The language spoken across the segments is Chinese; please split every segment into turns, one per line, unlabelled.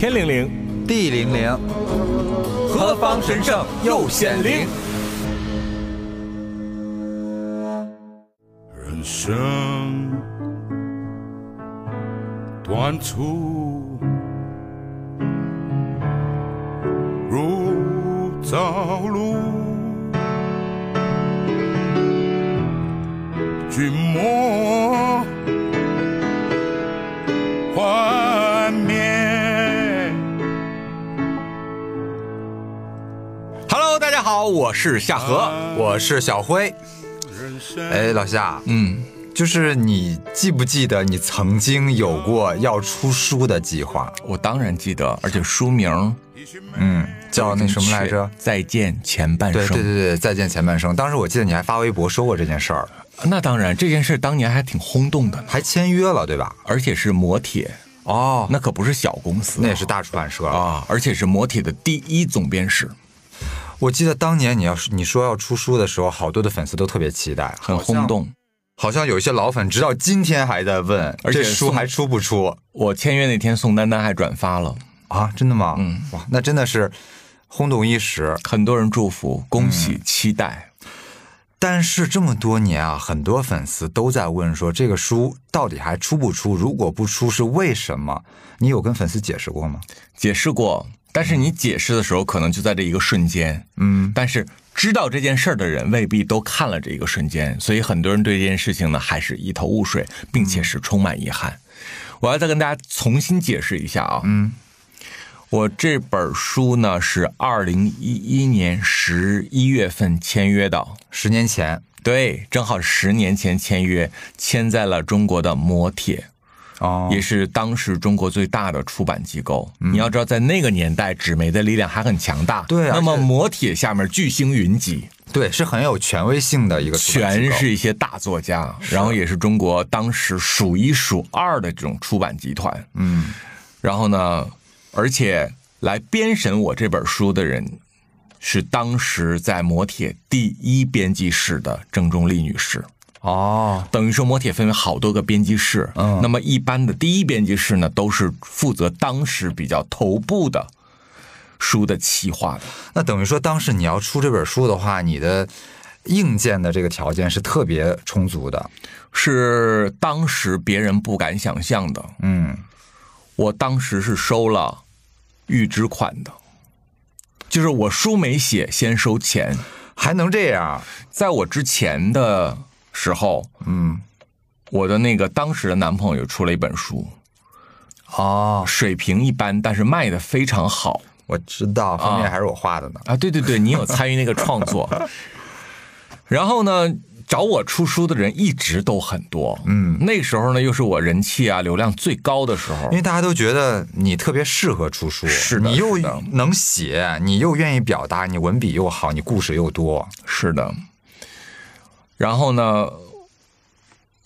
天灵灵，
地灵灵，
何方神圣又显灵？
人生短促如朝露，君莫
好，我是夏荷。
我是小辉。哎，老夏，
嗯，
就是你记不记得你曾经有过要出书的计划？
我当然记得，而且书名
嗯，叫那什么来着？
再见前半生。
对对对对，再见前半生。当时我记得你还发微博说过这件事儿，
那当然，这件事当年还挺轰动的呢，
还签约了，对吧？
而且是磨铁，
哦，
那可不是小公司啊，
那也是大出版社了。
啊，而且是磨铁的第一总编室，
我记得当年你要是你说要出书的时候，好多的粉丝都特别期待，
很轰动。
好像有一些老粉直到今天还在问，
而且
书还出不出
我签约那天，宋丹丹还转发了，
啊？真的吗？嗯，哇，那真的是轰动一时。
很多人祝福、恭喜、期待。
但是这么多年啊，很多粉丝都在问说，这个书到底还出不出？如果不出，是为什么？你有跟粉丝解释过吗？
解释过，但是你解释的时候，可能就在这一个瞬间，
嗯，
但是知道这件事儿的人未必都看了这一个瞬间，所以很多人对这件事情呢还是一头雾水，并且是充满遗憾。我要再跟大家重新解释一下啊，
嗯，
我这本书呢是二零一一年十一月份签约的，
十年前。
对，正好十年前签约，签在了中国的磨铁。
哦，
也是当时中国最大的出版机构。你要知道，在那个年代，纸媒的力量还很强大。
对啊
那么
这
磨铁下面巨星云集，
对，是很有权威性的一个
全是一些大作家，然后也是中国当时数一数二的这种出版集团。
嗯
然后呢，而且来编审我这本书的人。是当时在磨铁第一编辑室的郑中立女士，
哦，
等于说磨铁分为好多个编辑室，
嗯
那么一般的第一编辑室呢，都是负责当时比较头部的书的企划的。
那等于说当时你要出这本书的话，你的硬件的这个条件是特别充足的。
是当时别人不敢想象的。
嗯，
我当时是收了预支款的，就是我书没写，先收钱。
还能这样？
在我之前的时候，
嗯，
我的那个当时的男朋友出了一本书，
哦，
水平一般，但是卖的非常好。
我知道，封面还是我画的呢。
啊，对对对，你有参与那个创作。然后呢，找我出书的人一直都很多。
嗯，
那时候呢，又是我人气啊、流量最高的时候
因。为大家都觉得你特别适合出书，
是的
你又能写，你又愿意表达，你文笔又好，你故事又多。
是的。然后呢，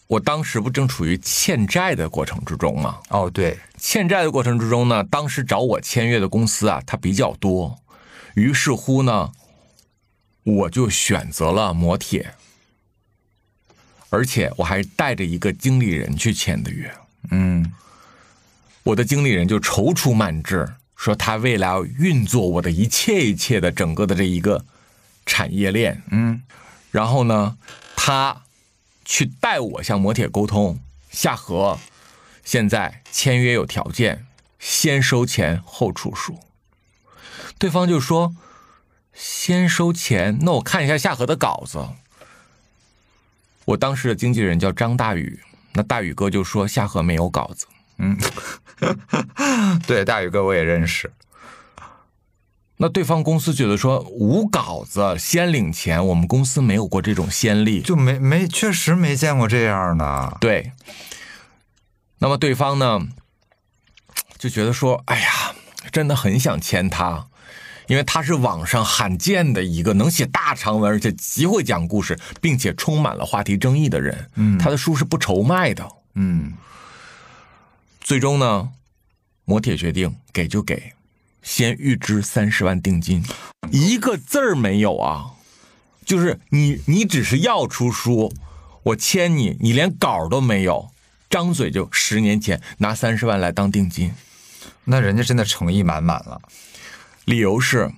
我当时不正处于欠债的过程之中吗？
哦，对，
欠债的过程之中呢，当时找我签约的公司啊，它比较多，于是乎呢，我就选择了磨铁，而且我还带着一个经理人去签的约。
嗯，
我的经理人就踌躇满志，说他未来要运作我的一切一切的整个的这一个产业链。
嗯，
然后呢，他去代我向磨铁沟通，夏荷，现在签约有条件，先收钱后出书。对方就说，先收钱，那我看一下夏荷的稿子。我当时的经纪人叫张大宇，那大宇哥就说夏荷没有稿子。
嗯 对，大宇哥我也认识。
那对方公司觉得说无稿子先领钱，我们公司没有过这种先例，
就没没确实没见过这样的。
对。那么对方呢，就觉得说，哎呀，真的很想签他，因为他是网上罕见的一个能写大长文，而且极会讲故事，并且充满了话题争议的人。
嗯
他的书是不愁卖的。
嗯，
最终呢，磨铁决定给就给，先预支三十万定金，一个字儿没有啊！就是你，你只是要出书，我签你，你连稿儿都没有，张嘴就十年前拿三十万来当定金，
那人家真的诚意满满了。
理由是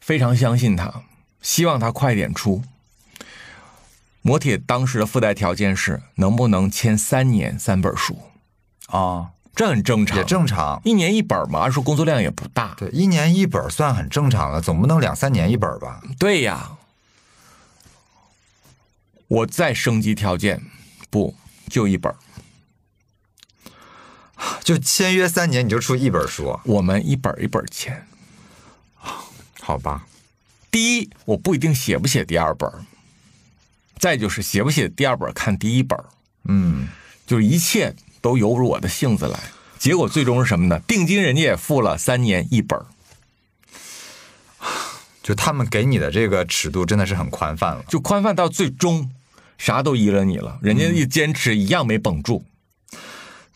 非常相信他，希望他快点出。摩铁当时的附带条件是能不能签三年三本书，
啊，
这很正常，
也正常。
一年一本嘛，按说工作量也不大。
对，一年一本算很正常了，总不能两三年一本吧？
对呀，我再升级条件，不就一本儿？
就签约三年你就出一本书，
我们一本一本签。
好吧？
第一，我不一定写不写第二本儿；再就是写不写第二本儿看第一本儿，
嗯，
就是一切都由着我的性子来。结果最终是什么呢？定金人家也付了，三年一本儿，
就他们给你的这个尺度真的是很宽泛了。
就宽泛到最终啥都依了你了。人家一坚持一样没绷住。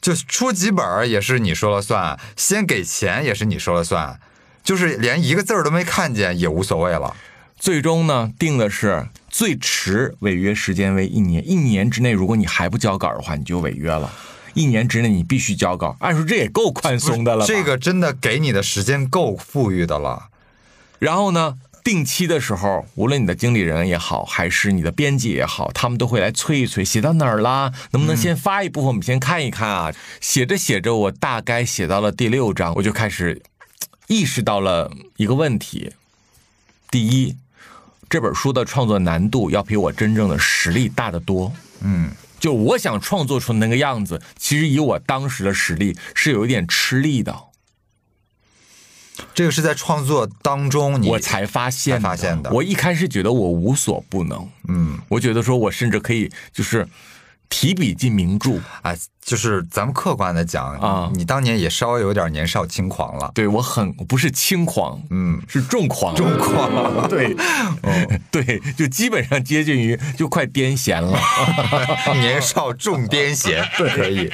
就出几本儿也是你说了算，先给钱也是你说了算，就是连一个字儿都没看见也无所谓了。
最终呢，定的是最迟违约时间为一年，一年之内如果你还不交稿的话，你就违约了。一年之内你必须交稿，按说这也够宽松的了吧。
这个真的给你的时间够富裕的了。
然后呢，定期的时候，无论你的经理人也好，还是你的编辑也好，他们都会来催一催，写到哪儿啦？能不能先发一部分，我们先看一看啊？写着写着，我大概写到了第六章，我就开始意识到了一个问题：第一，这本书的创作难度要比我真正的实力大得多。
嗯，
就我想创作出那个样子，其实以我当时的实力是有一点吃力的。
这个是在创作当中你
我才发现
发现的。
我一开始觉得我无所不能，
嗯，
我觉得说我甚至可以就是提笔进名著。
啊，就是咱们客观的讲
啊
你当年也稍微有点年少轻狂了。
对我很不是轻狂，
嗯，
是重狂，
重狂
对，对，就基本上接近于就快癫痫了
年少重癫痫，可以。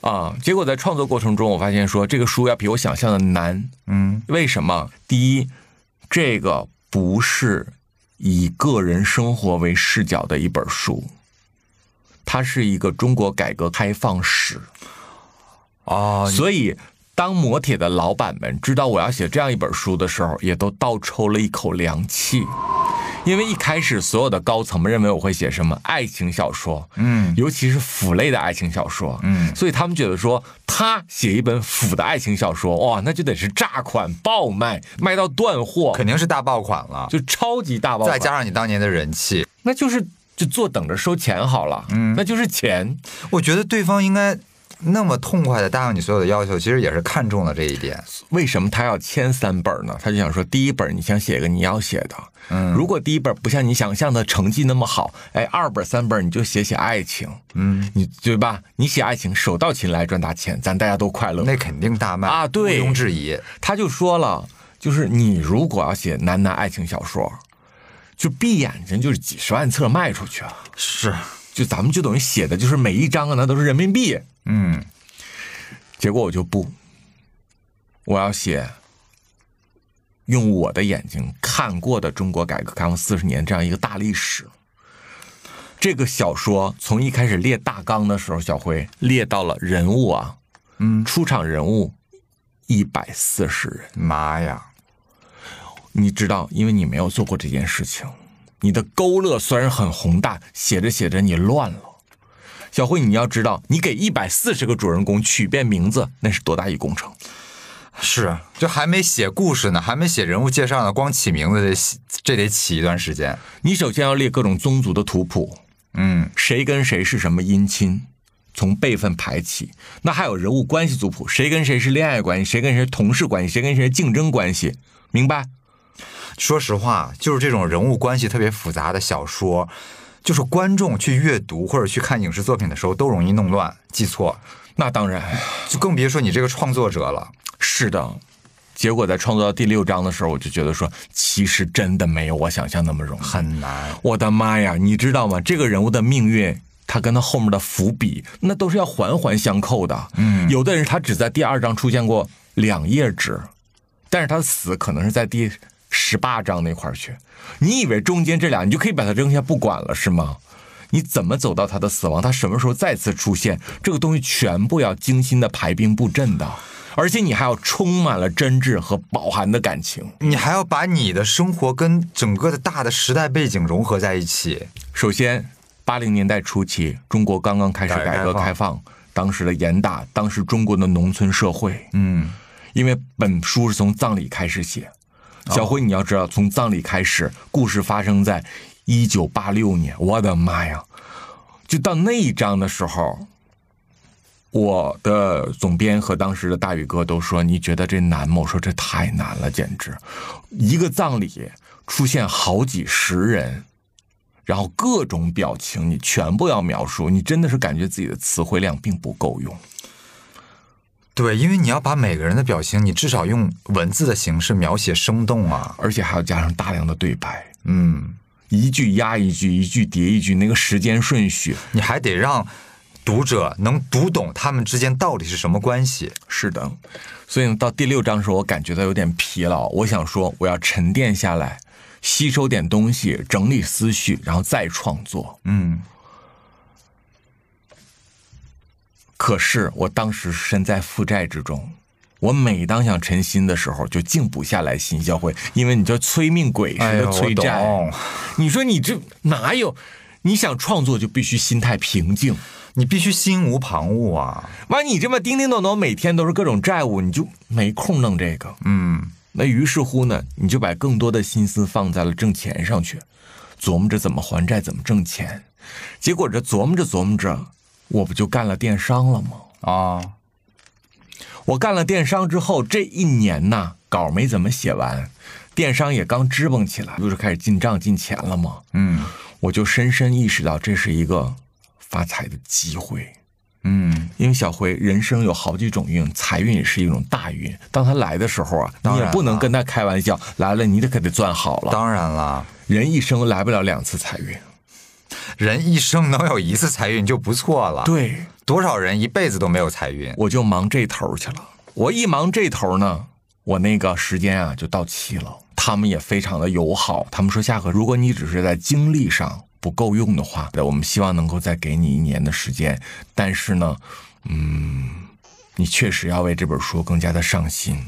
啊。结果在创作过程中，我发现说这个书要比我想象的难。
嗯，
为什么？第一，这个不是以个人生活为视角的一本书，它是一个中国改革开放史。
哦，
所以，当磨铁的老板们知道我要写这样一本书的时候，也都倒抽了一口凉气。因为一开始所有的高层们认为我会写什么爱情小说，
嗯。
尤其是腐类的爱情小说，
嗯。
所以他们觉得说他写一本腐的爱情小说，哇，那就得是炸款爆卖，卖到断货，
肯定是大爆款了，
就超级大爆款，
再加上你当年的人气，
那就是就坐等着收钱好了，
嗯
那就是钱，
我觉得对方应该那么痛快的答应你所有的要求，其实也是看中了这一点。
为什么他要签三本呢？他就想说，第一本你想写个你要写的，
嗯
如果第一本不像你想象的成绩那么好，哎，二本三本你就写写爱情，
嗯，
你对吧？你写爱情手到擒来赚大钱，咱大家都快乐。
那肯定大卖
啊对
毋庸置疑。
他就说了，就是你如果要写男男爱情小说，就闭眼睛就是几十万册卖出去啊，
是，
就咱们就等于写的就是每一张啊那都是人民币，
嗯
结果我就不，我要写用我的眼睛看过的中国改革开放四十年这样一个大历史。这个小说从一开始列大纲的时候，小辉列到了人物啊，
嗯，
出场人物一百四十人。
妈呀，
你知道，因为你没有做过这件事情，你的勾勒虽然很宏大，写着写着你乱了。小慧，你要知道，你给一百四十个主人公取遍名字，那是多大一工程？
是，就还没写故事呢，还没写人物介绍呢，光起名字得这得起一段时间。
你首先要列各种宗族的图谱，
嗯
谁跟谁是什么姻亲，从辈分排起。那还有人物关系族谱，谁跟谁是恋爱关系，谁跟谁同事关系，谁跟谁竞争关系，明白？
说实话，就是这种人物关系特别复杂的小说，就是观众去阅读或者去看影视作品的时候，都容易弄乱、记错，
那当然
就更别说你这个创作者了。
是的。结果在创作到第六章的时候，我就觉得说，其实真的没有我想象那么容易。
很难，
我的妈呀，你知道吗？这个人物的命运，他跟他后面的伏笔，那都是要环环相扣的。
嗯
有的人他只在第二章出现过两页纸，但是他的死可能是在第十八章那块儿去。你以为中间这俩你就可以把它扔下不管了是吗？你怎么走到他的死亡？他什么时候再次出现？这个东西全部要精心的排兵布阵的。而且你还要充满了真挚和饱含的感情。
你还要把你的生活跟整个的大的时代背景融合在一起。
首先，八零年代初期，中国刚刚开始改革开放，当时的严打，当时中国的农村社会。
嗯，
因为本书是从葬礼开始写，小辉，你要知道，从葬礼开始，故事发生在一九八六年。我的妈呀！就到那一章的时候，我的总编和当时的大宇哥都说：“你觉得这难吗？”我说：“这太难了，简直！一个葬礼出现好几十人，然后各种表情，你全部要描述，你真的是感觉自己的词汇量并不够用。
对，因为你要把每个人的表情，你至少用文字的形式描写生动啊。
而且还要加上大量的对白，
嗯，
一句压一句，一句叠一句，那个时间顺序
你还得让读者能读懂他们之间到底是什么关系。
是的。所以呢，到第六章的时候，我感觉到有点疲劳，我想说我要沉淀下来，吸收点东西，整理思绪，然后再创作。
嗯，
可是我当时身在负债之中，我每当想沉心的时候，就静不下来心，小辉，因为你这催命鬼似的催债。
懂。
你说你这哪有？你想创作就必须心态平静。
你必须心无旁骛啊。
完，你这么叮叮咚咚，每天都是各种债务，你就没空弄这个。
嗯，
那于是乎呢，你就把更多的心思放在了挣钱上去，琢磨着怎么还债，怎么挣钱。结果这琢磨着琢磨着，我不就干了电商了吗？
啊，
我干了电商之后，这一年呐，稿没怎么写完，电商也刚支棱起来，不是开始进账进钱了吗？
嗯
我就深深意识到这是一个发财的机会。
嗯，
因为小辉，人生有好几种运，财运也是一种大运。当他来的时候啊，你也不能跟他开玩笑，来了你得可得攥好了。
当然了，
人一生来不了两次财运，
人一生能有一次财运就不错了。，
对，
多少人一辈子都没有财运。
我就忙这头去了。我一忙这头呢，我那个时间啊就到期了。他们也非常的友好，他们说夏荷，如果你只是在精力上不够用的话，我们希望能够再给你一年的时间。但是呢，嗯，你确实要为这本书更加的上心。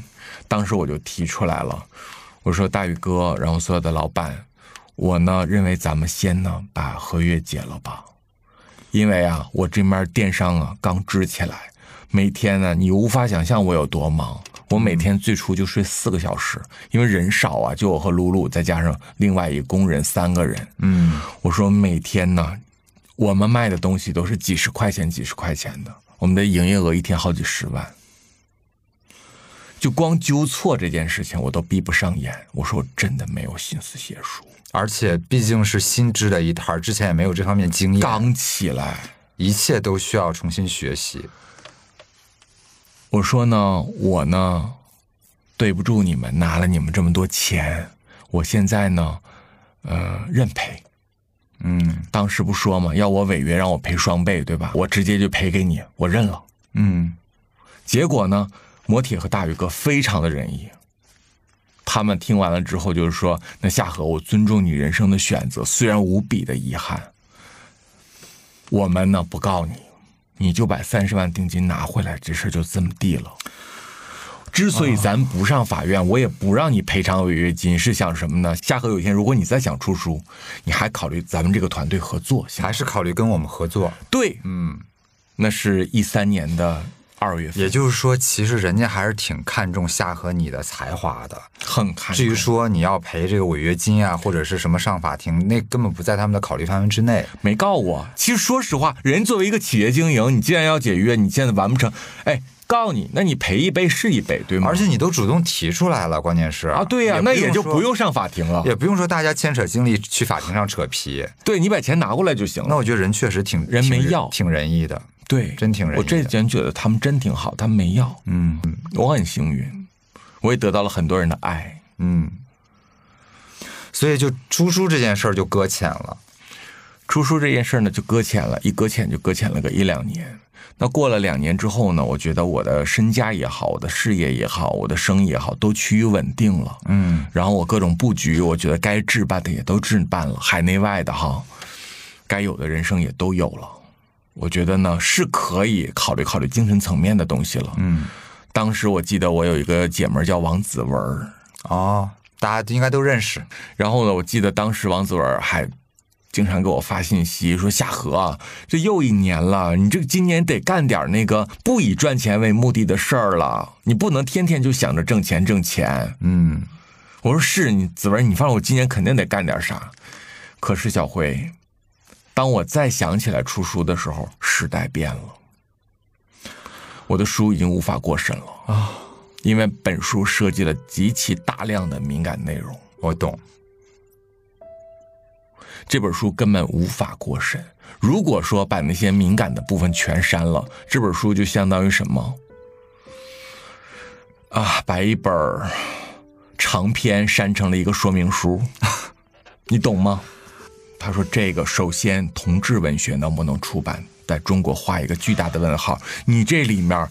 当时我就提出来了，我说大宇哥，然后所有的老板，我呢认为咱们先呢把合约解了吧。因为啊，我这面电商啊刚支起来，每天呢，你无法想象我有多忙。我每天最初就睡四个小时，因为人少啊，就我和露露再加上另外一个工人三个人。
嗯，
我说每天呢，我们卖的东西都是几十块钱、几十块钱的，我们的营业额一天好几十万。就光纠错这件事情，我都闭不上眼。我说我真的没有心思写书，
而且毕竟是新支的一摊儿，之前也没有这方面经验，
刚起来。
一切都需要重新学习。
我说呢，我呢，对不住你们，拿了你们这么多钱，我现在呢，呃，认赔。
嗯
当时不说嘛，要我违约让我赔双倍，对吧？我直接就赔给你，我认了。
嗯
结果呢，魔铁和大宇哥非常的仁义，他们听完了之后就是说，那夏荷，我尊重你人生的选择，虽然无比的遗憾，我们呢不告你，你就把三十万定金拿回来，这事儿就这么地了。之所以咱不上法院，我也不让你赔偿违约金，是想什么呢？夏荷有一天，如果你再想出书，你还考虑咱们这个团队合作，
还是考虑跟我们合作。
对，
嗯，
那是一三年的二月份，
也就是说，其实人家还是挺看重夏荷你的才华的。
很看重。
至于说你要赔这个违约金啊，或者是什么上法庭，那根本不在他们的考虑范围之内。
没告我。其实说实话，人作为一个企业经营，你既然要解约，你现在完不成，哎，告你，那你赔一杯是一杯，对吗？
而且你都主动提出来了，关键是
啊，对呀、那也就不用上法庭了。
也不用说大家牵扯精力去法庭上扯皮。
对你把钱拿过来就行了。
那我觉得人确实挺挺
人没要
挺仁义的。
对，
真挺仁义
我这点觉得他们真挺好，他们没要，
嗯
我很幸运，我也得到了很多人的爱。
嗯，所以就出书这件事儿就搁浅了。
出书这件事呢，就搁浅了，一搁浅就搁浅了个一两年。那过了两年之后呢，我觉得我的身家也好，我的事业也好，我的生意也好，都趋于稳定了。
嗯
然后我各种布局，我觉得该置办的也都置办了，海内外的哈，该有的人生也都有了。我觉得呢是可以考虑考虑精神层面的东西了。
嗯
当时我记得我有一个姐们儿叫王子文儿，
哦，大家应该都认识。
然后呢，我记得当时王子文儿还经常给我发信息说：“夏荷啊，这又一年了，你这个今年得干点那个不以赚钱为目的的事儿了，你不能天天就想着挣钱挣钱。”
嗯，
我说是你子文，你放我今年肯定得干点啥。可是小辉，当我再想起来出书的时候，时代变了，我的书已经无法过审了啊，因为本书涉及了极其大量的敏感内容，
我懂。
这本书根本无法过审。如果说把那些敏感的部分全删了，这本书就相当于什么？啊，把一本长篇删成了一个说明书，你懂吗？他说：“这个首先，同志文学能不能出版，在中国画一个巨大的问号。你这里面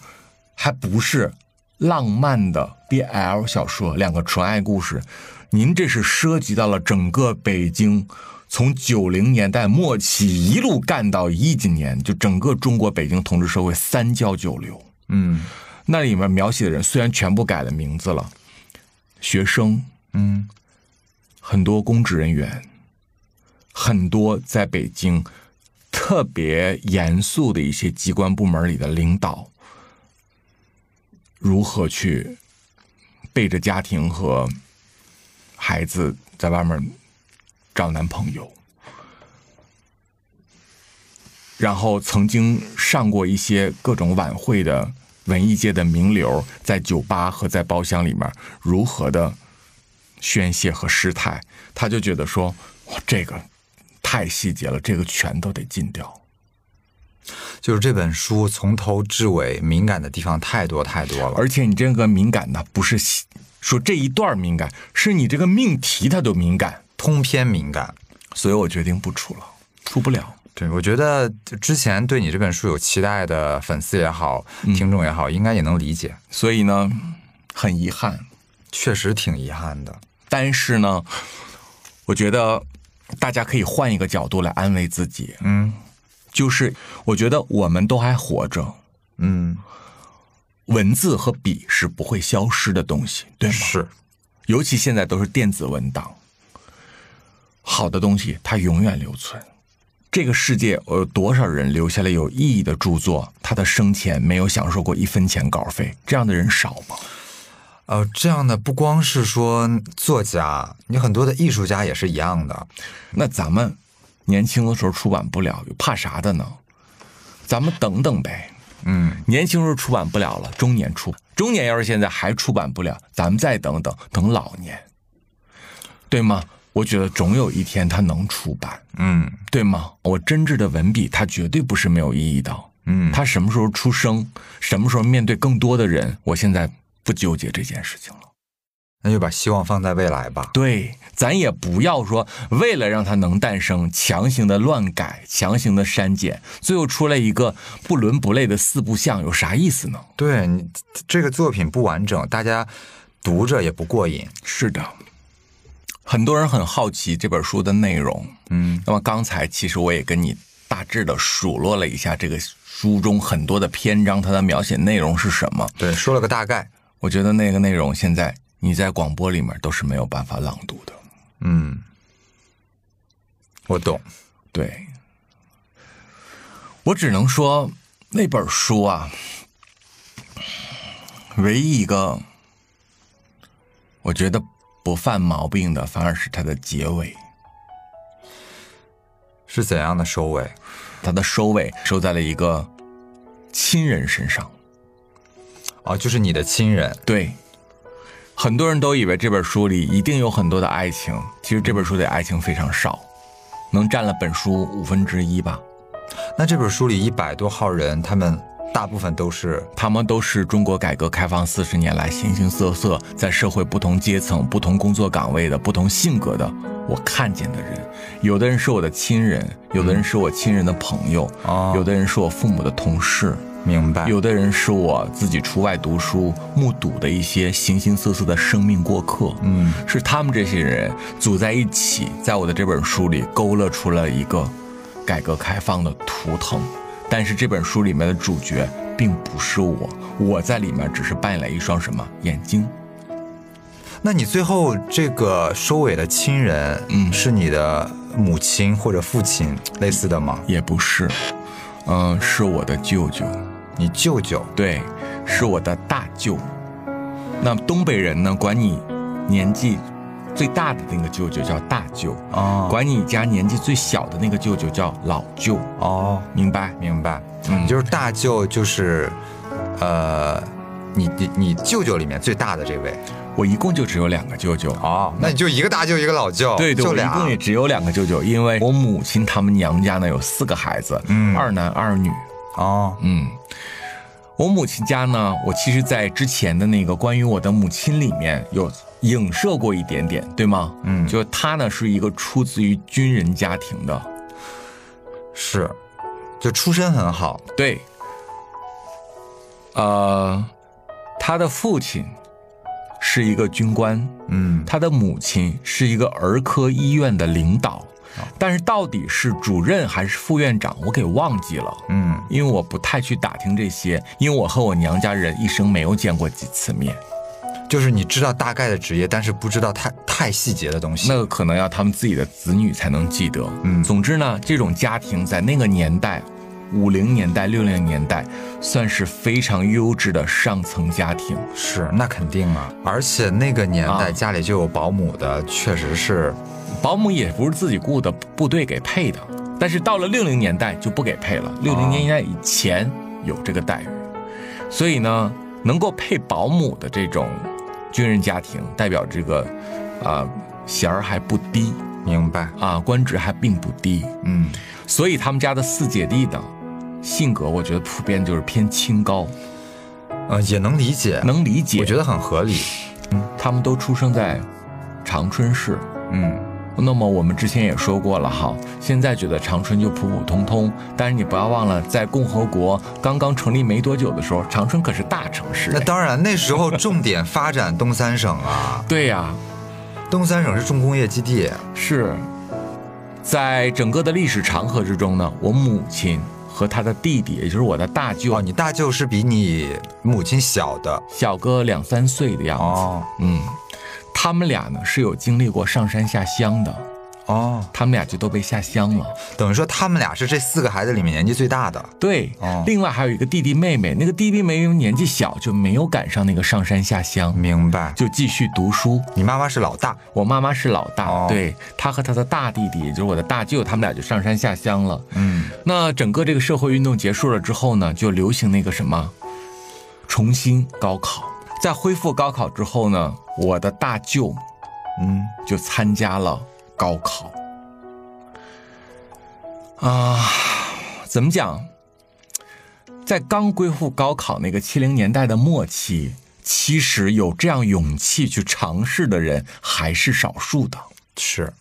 还不是浪漫的 BL 小说，两个纯爱故事，您这是涉及到了整个北京，从九零年代末期一路干到一几年，就整个中国北京同志社会三教九流。
嗯
那里面描写的人虽然全部改了名字了，学生，
嗯
很多公职人员，很多在北京特别严肃的一些机关部门里的领导，如何去背着家庭和孩子在外面找男朋友，然后曾经上过一些各种晚会的文艺界的名流，在酒吧和在包厢里面如何的宣泄和失态，他就觉得说，哇，这个太细节了，这个全都得禁掉。
就是这本书从头至尾敏感的地方太多太多了。
而且你这个敏感呢，不是说这一段敏感，是你这个命题它都敏感，
通篇敏感。
所以我决定不出了，出不了。
对，我觉得之前对你这本书有期待的粉丝也好，听众也好，应该也能理解。
所以呢，很遗憾，
确实挺遗憾的。
但是呢，我觉得大家可以换一个角度来安慰自己，
嗯
就是我觉得我们都还活着，
嗯，
文字和笔是不会消失的东西，对吗？
是，
尤其现在都是电子文档，好的东西它永远留存。这个世界有多少人留下了有意义的著作？他的生前没有享受过一分钱稿费，这样的人少吗？
呃，这样的不光是说作家，你很多的艺术家也是一样的。
那咱们年轻的时候出版不了，有怕啥的呢？咱们等等呗。
嗯，
年轻时候出版不了了，中年出，中年要是现在还出版不了，咱们再等等，等老年，对吗？我觉得总有一天它能出版，
嗯
对吗？我真挚的文笔，它绝对不是没有意义的。
嗯，
它什么时候出生，什么时候面对更多的人，我现在不纠结这件事情了。
那就把希望放在未来吧。
对，咱也不要说为了让它能诞生，强行的乱改，强行的删减，最后出来一个不伦不类的四不像，有啥意思呢？
对你这个作品不完整，大家读着也不过瘾。
是的，很多人很好奇这本书的内容。
嗯
那么刚才其实我也跟你大致的数落了一下这个书中很多的篇章，它的描写内容是什么。
对，说了个大概。
我觉得那个内容现在你在广播里面都是没有办法朗读的。
嗯，我懂。
对，我只能说那本书啊，唯一一个我觉得不犯毛病的，反而是它的结尾。
是怎样的收尾？
它的收尾收在了一个亲人身上。
哦，就是你的亲人。
对，很多人都以为这本书里一定有很多的爱情，其实这本书的爱情非常少，能占了本书五分之一吧。
那这本书里一百多号人，他们大部分都是
他们都是中国改革开放四十年来形形色色，在社会不同阶层、不同工作岗位的不同性格的我看见的人。有的人是我的亲人，有的人是我亲人的朋友，
哦
有的人是我父母的同事，
明白。
有的人是我自己出外读书目睹的一些形形色色的生命过客。
嗯，
是他们这些人组在一起，在我的这本书里勾勒出了一个改革开放的图腾。但是这本书里面的主角并不是我，我在里面只是扮演了一双什么眼睛？
那你最后这个收尾的亲人，
嗯
是你的母亲或者父亲类似的吗？
也不是，嗯、是我的舅舅，
你舅舅
对，是我的大舅。那东北人呢，管你年纪最大的那个舅舅叫大舅，
哦。
管你家年纪最小的那个舅舅叫老舅，
哦，
明白？
明白，
嗯。
就是大舅就是，呃，你你你舅舅里面最大的这位。
我一共就只有两个舅舅。
哦，那你就一个大舅一个老舅，
对对，我一共也只有两个舅舅，因为我母亲他们娘家呢有四个孩子，
嗯。
二男二女，
哦，
嗯，我母亲家呢，我其实在之前的那个关于我的母亲里面有影射过一点点，对吗？
嗯。
就她呢是一个出自于军人家庭的，
是，就出身很好，
对，呃，她的父亲是一个军官，
嗯。
他的母亲是一个儿科医院的领导，但是到底是主任还是副院长，我给忘记了。
嗯，
因为我不太去打听这些，因为我和我娘家人一生没有见过几次面，
就是你知道大概的职业，但是不知道太太细节的东西。
那个可能要他们自己的子女才能记得。
嗯
总之呢，这种家庭在那个年代，五零年代、六零年代，算是非常优质的上层家庭。
是，那肯定啊，而且那个年代
啊
家里就有保姆的，确实是，
保姆也不是自己雇的，部队给配的。但是到了六零年代就不给配了，六零年代以前有这个待遇，所以呢，能够配保姆的这种军人家庭，代表这个啊衔儿还不低。
明白，
啊，官职还并不低，
嗯，
所以他们家的四姐弟呢，性格我觉得普遍就是偏清高，
呃，也能理解，
能理解。
我觉得很合理，嗯。
他们都出生在长春市，
嗯，
那么我们之前也说过了哈，现在觉得长春就普普通通，但是你不要忘了，在共和国刚刚成立没多久的时候，长春可是大城市。
那当然，那时候重点发展东三省啊，
对呀、
东三省是重工业基地，
是在整个的历史长河之中呢，我母亲和她的弟弟，也就是我的大舅，
哦，你大舅是比你母亲小的，
小个两三岁的样子。
哦。
嗯，他们俩呢是有经历过上山下乡的，
哦，
他们俩就都被下乡了。
等于说他们俩是这四个孩子里面年纪最大的，
对，
哦
另外还有一个弟弟妹妹，那个弟弟妹妹年纪小，就没有赶上那个上山下乡，
明白？
就继续读书。
你妈妈是老大，
我妈妈是老大，
哦
对她和她的大弟弟，也就是我的大舅，他们俩就上山下乡了。
嗯，
那整个这个社会运动结束了之后呢，就流行那个什么，重新高考。在恢复高考之后呢，我的大舅
嗯，
就参加了高考。啊，怎么讲？在刚恢复高考那个七零年代的末期，其实有这样勇气去尝试的人还是少数的。
是，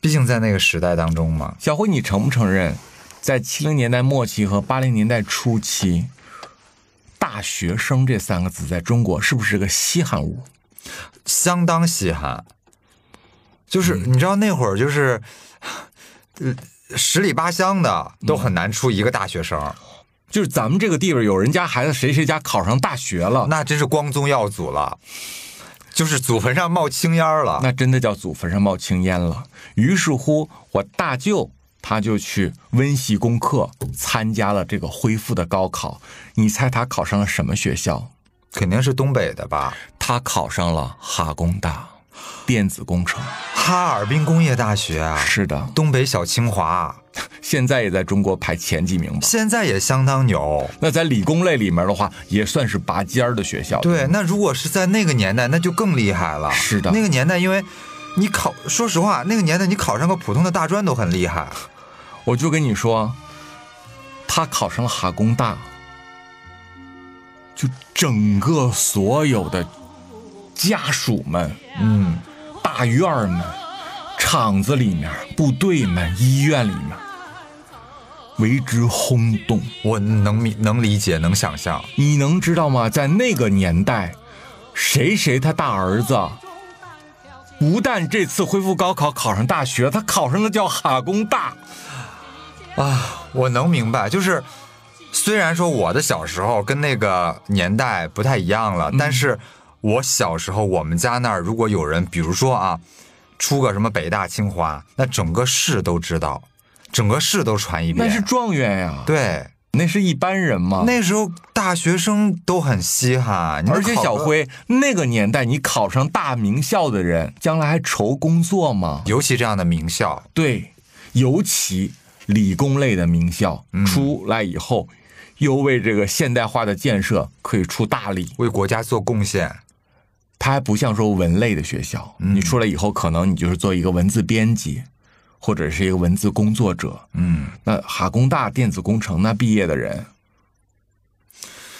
毕竟在那个时代当中嘛，
小辉，你承不承认，在七零年代末期和八零年代初期，大学生这三个字在中国是不是个稀罕物？
相当稀罕。就是你知道那会儿就是，呃，十里八乡的都很难出一个大学生，
就是咱们这个地方，有人家孩子谁谁家考上大学了，
那真是光宗耀祖了，就是祖坟上冒青烟了。
那真的叫祖坟上冒青烟了。于是乎，我大舅他就去温习功课，参加了这个恢复的高考。你猜他考上了什么学校？
肯定是东北的吧？
他考上了哈工大，电子工程。
哈尔滨工业大学啊，
是的，
东北小清华，
现在也在中国排前几名吧。
现在也相当牛。
那在理工类里面的话，也算是拔尖儿的学校。
对，那如果是在那个年代，那就更厉害了。
是的
那个年代，因为你考，说实话，那个年代你考上个普通的大专都很厉害。
我就跟你说，他考上了哈工大，就整个所有的家属们、
嗯，
大院儿们、厂子里面、部队们、医院里面，为之轰动。
我能明能理解，能想象。
你能知道吗？在那个年代，谁谁他大儿子，不但这次恢复高考考上大学，他考上了叫哈工大。
啊，我能明白，就是虽然说我的小时候跟那个年代不太一样了，但是我小时候我们家那儿如果有人，比如说啊，出个什么北大清华，那整个市都知道，整个市都传一遍。
那是状元呀，，
对，
那是一般人嘛。
那时候大学生都很稀罕，
而且，小辉那个年代，你考上大名校的人，将来还愁工作吗？
尤其这样的名校，
对，尤其理工类的名校、
嗯
出来以后，又为这个现代化的建设可以出大力。
为国家做贡献。
它还不像说文类的学校，
嗯
你出来以后，可能你就是做一个文字编辑，或者是一个文字工作者。
嗯，
那哈工大电子工程那毕业的人，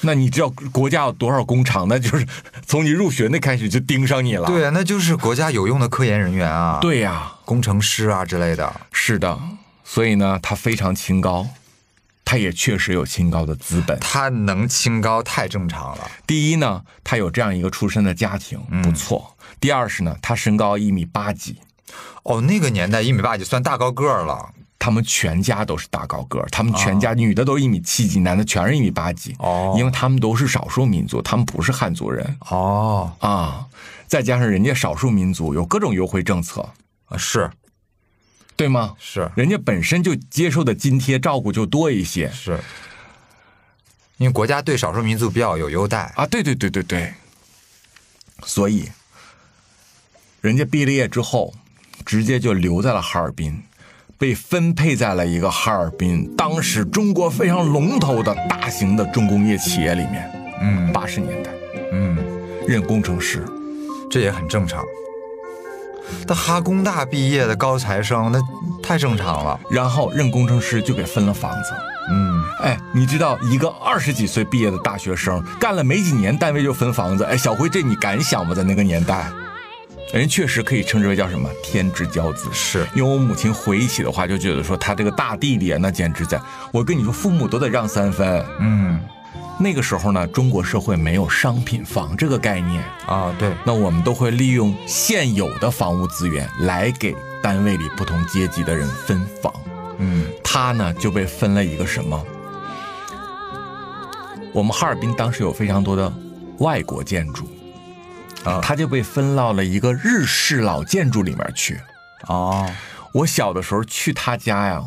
那你知道国家有多少工厂？那就是从你入学那开始就盯上你了。
对啊，那就是国家有用的科研人员啊，，
对呀、
工程师啊之类的。
是的。所以呢，他非常清高，他也确实有清高的资本。
他能清高太正常了。
第一呢，他有这样一个出身的家庭，不错。第二是呢，他身高一米八几，
哦，那个年代一米八几算大高个儿了。
他们全家都是大高个儿，他们全家女的都一米七几，男的全是一米八几。
哦
因为他们都是少数民族，他们不是汉族人
哦，
啊。再加上人家少数民族有各种优惠政策，
啊是
对吗？
是
人家本身就接受的津贴照顾就多一些
是，因为国家对少数民族比较有优待。
啊。对对对对对，所以人家毕了业之后，直接就留在了哈尔滨，被分配在了一个哈尔滨当时中国非常龙头的大型的重工业企业里面。
嗯
八十年代
嗯，
任工程师，
这也很正常。他哈工大毕业的高材生，那太正常了。
然后任工程师就给分了房子。
嗯，
哎，你知道一个二十几岁毕业的大学生，干了没几年，单位就分房子。哎，小辉，这你敢想吗？在那个年代，人确实可以称之为叫什么天之骄子。
是
因为我母亲回忆起的话，就觉得说他这个大弟弟啊，那简直在，我跟你说，父母都得让三分。
嗯
那个时候呢，中国社会没有商品房这个概念，
啊，对，
那我们都会利用现有的房屋资源来给单位里不同阶级的人分房。
嗯
他呢就被分了一个什么？我们哈尔滨当时有非常多的外国建筑，
啊
他就被分到了一个日式老建筑里面去。
哦，
我小的时候去他家呀，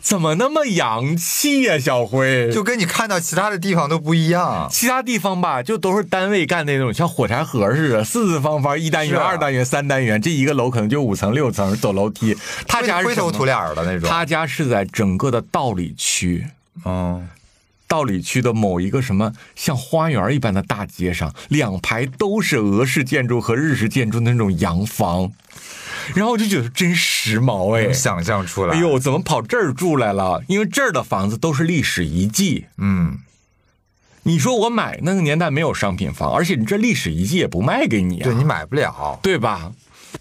怎么那么洋气呀，小辉？
就跟你看到其他的地方都不一样。
其他地方吧，就都是单位干那种，像火柴盒似的，四四方方，一单元、
啊
二单元、三单元，这一个楼可能就五层、六层，走楼梯。他家是
灰头土脸的那种。
他家是在整个的道里区，
嗯，
道里区的某一个什么像花园一般的大街上，两排都是俄式建筑和日式建筑的那种洋房，然后我就觉得真时髦哎
能！想象出来。
哎，呦，怎么跑这儿住来了？因为这儿的房子都是历史遗迹。
嗯，
你说我买那个年代没有商品房，而且你这历史遗迹也不卖给你啊，
对你买不了。
对吧？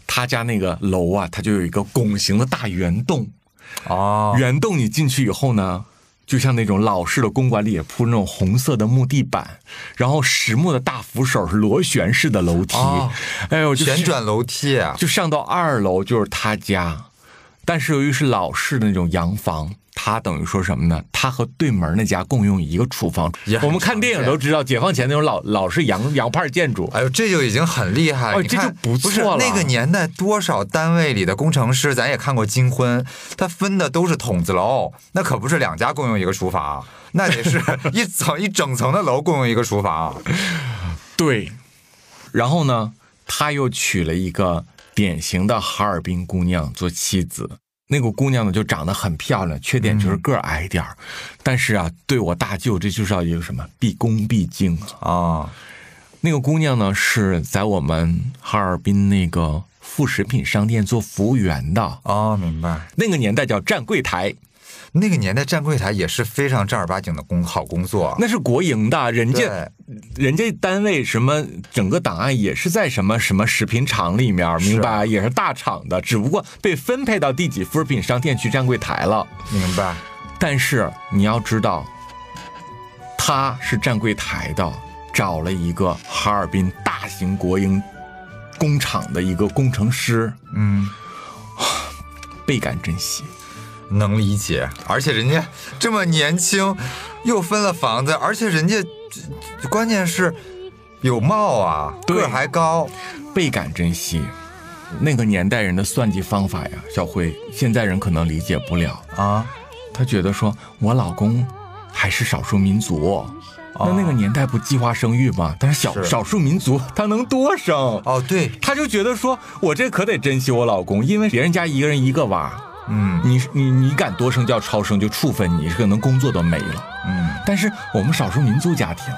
他家那个楼啊，它就有一个拱形的大圆洞，
哦，
圆洞你进去以后呢，就像那种老式的公馆里也铺那种红色的木地板，然后实木的大扶手是螺旋式的楼梯，
哦
哎呦，
旋转楼梯。
就上到二楼就是他家，但是由于是老式的那种洋房。他等于说什么呢？他和对门那家共用一个厨房我们看电影都知道，解放前那种老老式洋洋派建筑，
哎呦，这就已经很厉害了。
哦这就不错
是
了
那个年代，多少单位里的工程师，咱也看过《金婚》，他分的都是筒子楼，那可不是两家共用一个厨房，那得是一层一整层的楼共用一个厨房。
对，然后呢，他又娶了一个典型的哈尔滨姑娘做妻子。那个姑娘呢，就长得很漂亮，缺点就是个儿矮点儿，但是啊，对我大舅这就是要一个什么毕恭毕敬啊。
啊，
那个姑娘呢，是在我们哈尔滨那个副食品商店做服务员的，
哦，明白。
那个年代叫站柜台，
那个年代站柜台也是非常正儿八经的工好工作。
那是国营的，人家，人家单位什么整个档案也是在什么什么食品厂里面，明白？也是大厂的，只不过被分配到第几副食品商店去站柜台了。
明白。
但是你要知道，他是站柜台的，找了一个哈尔滨大型国营工厂的一个工程师，
嗯，
倍感珍惜。
能理解，而且人家这么年轻，又分了房子，而且人家关键是有貌啊，个儿还高，
倍感珍惜。那个年代人的算计方法呀，小辉，现在人可能理解不了。
啊，
他觉得说我老公还是少数民族，那那个年代不计划生育吗？但是小
是。
少数民族他能多生，
哦对，
他就觉得说我这可得珍惜我老公，因为别人家一个人一个娃，
嗯
你你你敢多生叫超生就处分你，可能工作都没了。
嗯，
但是我们少数民族家庭，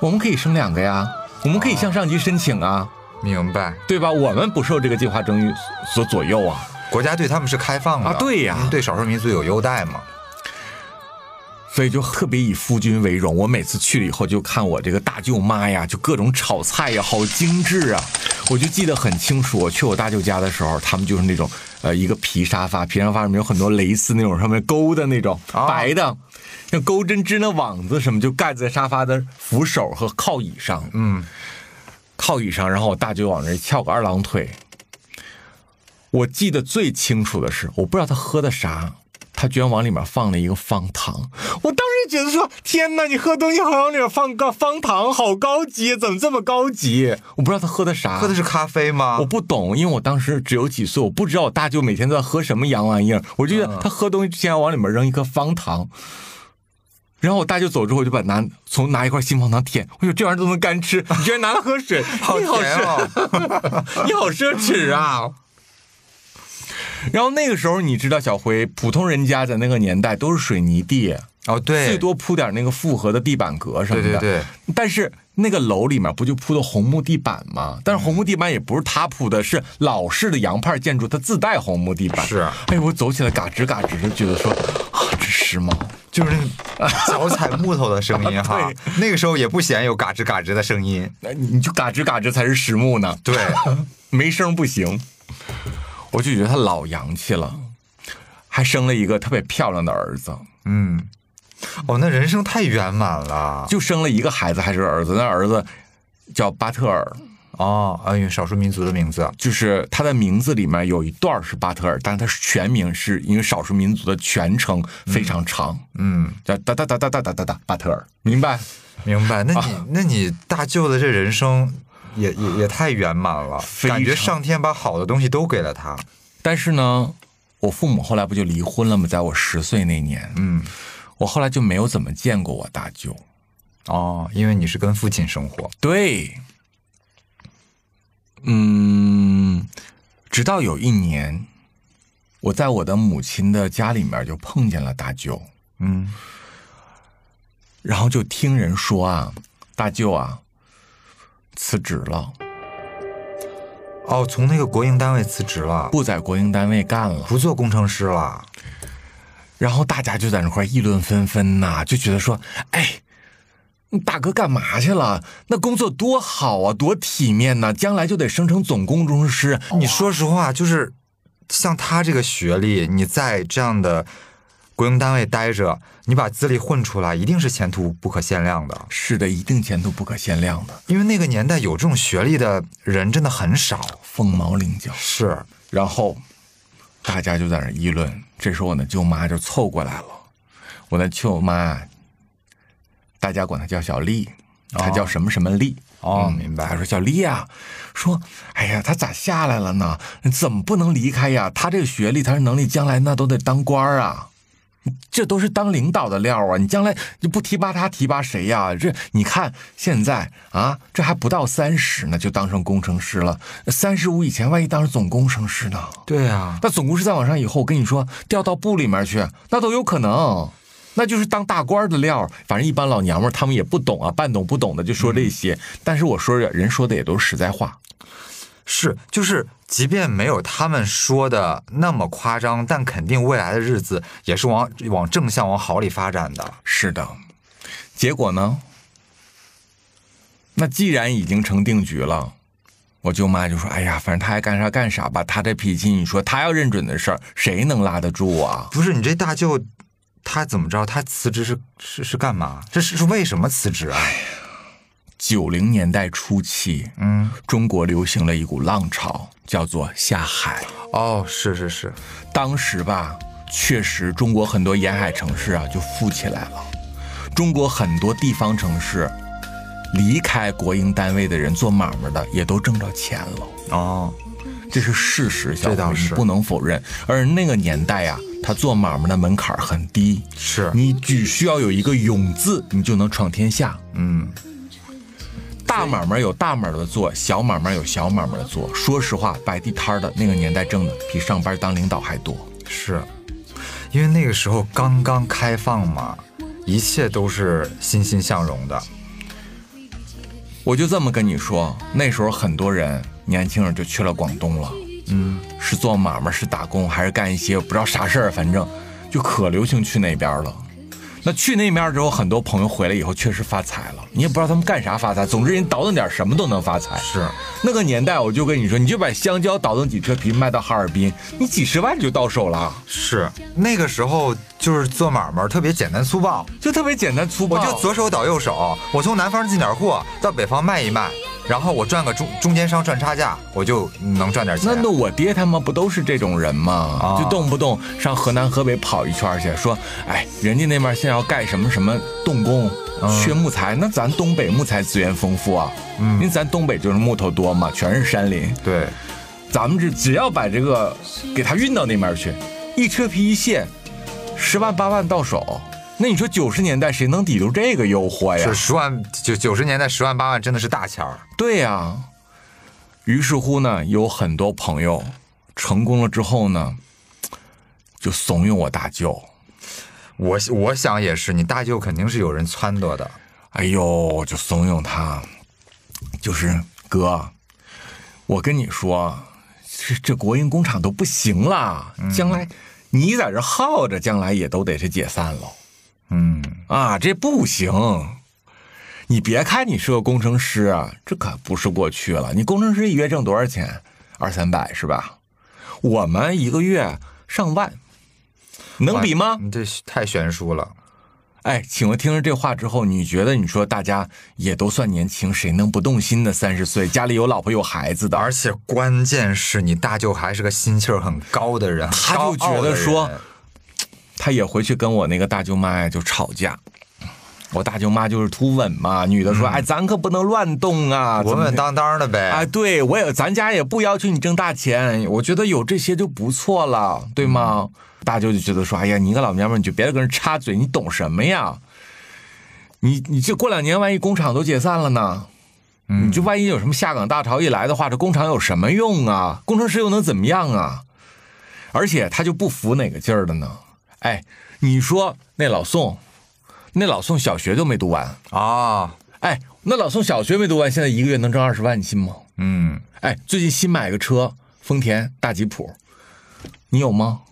我们可以生两个呀，我们可以向上级申请啊，
明白。
对吧？我们不受这个计划生育所左右啊。
国家对他们是开放的
啊对呀
对少数民族有优待嘛。
所以就特别以夫君为荣。我每次去了以后，就看我这个大舅妈呀，就各种炒菜呀，好精致啊！我就记得很清楚，我去我大舅家的时候，他们就是那种呃一个皮沙发，皮沙发上面有很多蕾丝那种上面勾的那种、
啊
白的，像钩针织那网子什么，就盖在沙发的扶手和靠椅上。
嗯，
靠椅上，然后我大舅往那翘个二郎腿。我记得最清楚的是，我不知道他喝的啥，他居然往里面放了一个方糖。我当时觉得说：“天哪，你喝东西还往里面放个方糖，好高级，怎么这么高级？”我不知道他喝的啥，
喝的是咖啡吗？
我不懂，因为我当时只有几岁，我不知道我大舅每天都在喝什么洋玩意儿。我就觉得他喝东西之前要往里面扔一颗方糖，然后我大舅走之后，我就把拿从拿一块新方糖舔，我说这玩意儿都能干吃，你居然拿来喝水，
好
奢，
甜哦！
你好奢 侈啊！然后那个时候，你知道小辉，普通人家在那个年代都是水泥地，
哦，对，
最多铺点那个复合的地板革什么的。
对对对，
但是那个楼里面不就铺的红木地板吗？但是红木地板也不是他铺的，是老式的洋派建筑，它自带红木地板。
是
哎，我走起来嘎吱嘎吱，就觉得说啊，这时髦。
就是那个脚踩木头的声音哈
对。
那个时候也不嫌有嘎吱嘎吱的声音。
那你就嘎吱嘎吱才是实木呢，
对，
没声不行。我就觉得他老洋气了，还生了一个特别漂亮的儿子，
嗯，哦，那人生太圆满了。
就生了一个孩子还是儿子，那儿子叫巴特尔。
哦，哎呦，少数民族的名字。
就是他的名字里面有一段是巴特尔，但是他全名是因为少数民族的全称非常长，
嗯，
叫哒哒哒哒哒哒哒哒巴特尔，明白？
明白。那
啊
你、那你大舅的这人生也也也太圆满了，感觉上天把好的东西都给了他。
但是呢，我父母后来不就离婚了吗？在我十岁那年，
嗯，
我后来就没有怎么见过我大舅。
哦，因为你是跟父亲生活。
对，嗯，直到有一年，我在我的母亲的家里面就碰见了大舅，
嗯，
然后就听人说啊，大舅啊辞职了，
哦，从那个国营单位辞职了，
不在国营单位干了。
不做工程师了。
然后大家就在那块议论纷纷呐、就觉得说，哎，你大哥干嘛去了？那工作多好啊，多体面呐、将来就得升成总工程师。
你说实话，就是像他这个学历，你在这样的国营单位待着，你把资历混出来，一定是前途不可限量的。
是的，一定前途不可限量的，
因为那个年代有这种学历的人真的很少。
凤毛麟角。
是，
然后大家就在那议论，这时候我那舅妈就凑过来了。我那舅妈，大家管她叫小丽，她叫什么什么丽。
哦，明白。
他说：“小丽呀、说，哎呀，他咋下来了呢？怎么不能离开呀？他这个学历，他这能力，将来那都得当官啊，这都是当领导的料啊！你将来你不提拔他，提拔谁呀？这你看现在啊，这还不到三十呢，就当上工程师了。三十五以前，万一当上总工程师呢？
对啊，
那总工师再往上以后，我跟你说，调到部里面去，那都有可能。”那就是当大官的料，反正一般老娘们儿他们也不懂啊，半懂不懂的就说这些。但是我说着人说的也都是实在话，
是，就是，即便没有他们说的那么夸张，但肯定未来的日子也是往往正向、往好里发展的。
是的，结果呢？那既然已经成定局了，我舅妈就说：“哎呀，反正他爱干啥干啥吧，他这脾气，你说他要认准的事儿，谁能拉得住啊
不是你这大舅，他怎么着？他辞职是是是干嘛？这是是为什么辞职啊？？”
九零年代初期，
嗯，
中国流行了一股浪潮，叫做下海。
哦，是是是，
当时吧，确实中国很多沿海城市啊就富起来了，中国很多地方城市离开国营单位的人做买卖的也都挣着钱了。
哦，
这是事实，
这倒是
你不能否认。而那个年代呀、他做买卖的门槛很低，
是，
你只需要有一个“勇”字，你就能闯天下。
嗯，
大买卖有大买卖的做，小买卖有小买卖的做。说实话，摆地摊儿的那个年代挣的比上班当领导还多。
是，因为那个时候刚刚开放嘛，一切都是欣欣向荣的。
我就这么跟你说，那时候很多人年轻人就去了广东了，
嗯，
是做买卖，是打工，还是干一些不知道啥事儿，反正就可流行去那边了。那去那面之后，很多朋友回来以后确实发财了，你也不知道他们干啥发财，总之人倒腾点什么都能发财。
是，
那个年代，我就跟你说，你就把香蕉倒腾几车皮卖到哈尔滨，你几十万就到手了，
是，那个时候就是做买卖特别简单粗暴，
就特别简单粗暴。
我就左手倒右手，我从南方进点货到北方卖一卖，然后我赚个中中间商赚差价，我就能赚点钱。
那那我爹他们不都是这种人吗？
啊
就动不动上河南河北跑一圈去，说，哎，人家那边现在要盖什么什么动工，缺木材，那咱东北木材资源丰富啊，因为咱东北就是木头多嘛，全是山林，
对，
咱们这只要把这个给它运到那边去，一车皮一卸，十万八万到手。那你说九十年代谁能抵住这个诱惑呀
是？十万九九十年代十万八万真的是大钱儿。
对呀、于是乎呢，有很多朋友成功了之后呢，就怂恿我大舅。
我我想也是，你大舅肯定是有人撺掇的。
哎呦，就怂恿他，就是哥，我跟你说，这这国营工厂都不行了，将来你在这耗着，将来也都得是解散了
嗯，
啊，这不行。你别看你是个工程师啊，这可不是过去了。你工程师一月挣多少钱？二三百是吧？我们一个月上万，能比吗？
你这太悬殊了。
哎，请问听了这话之后，你觉得你说大家也都算年轻，谁能不动心的？三十岁，家里有老婆有孩子的，
而且关键是你大舅还是个心气儿很高的人，
他就觉得说他也回去跟我那个大舅妈呀就吵架。我大舅妈就是图稳嘛，女的说：“哎，咱可不能乱动啊，
稳稳当当的呗。
哎，对我也，咱家也不要求你挣大钱，我觉得有这些就不错了，对吗？大舅就觉得说，哎呀，你个老娘们儿，你就别跟人插嘴，你懂什么呀？你你这过两年万一工厂都解散了呢？你就万一有什么下岗大潮一来的话，这工厂有什么用啊？工程师又能怎么样啊？而且他就不服哪个劲儿的呢？哎，你说那老宋，那老宋小学都没读完，
啊，
哎，那老宋小学没读完，现在一个月能挣二十万，你信吗？
嗯，
哎，最近新买个车，丰田大吉普，你有吗？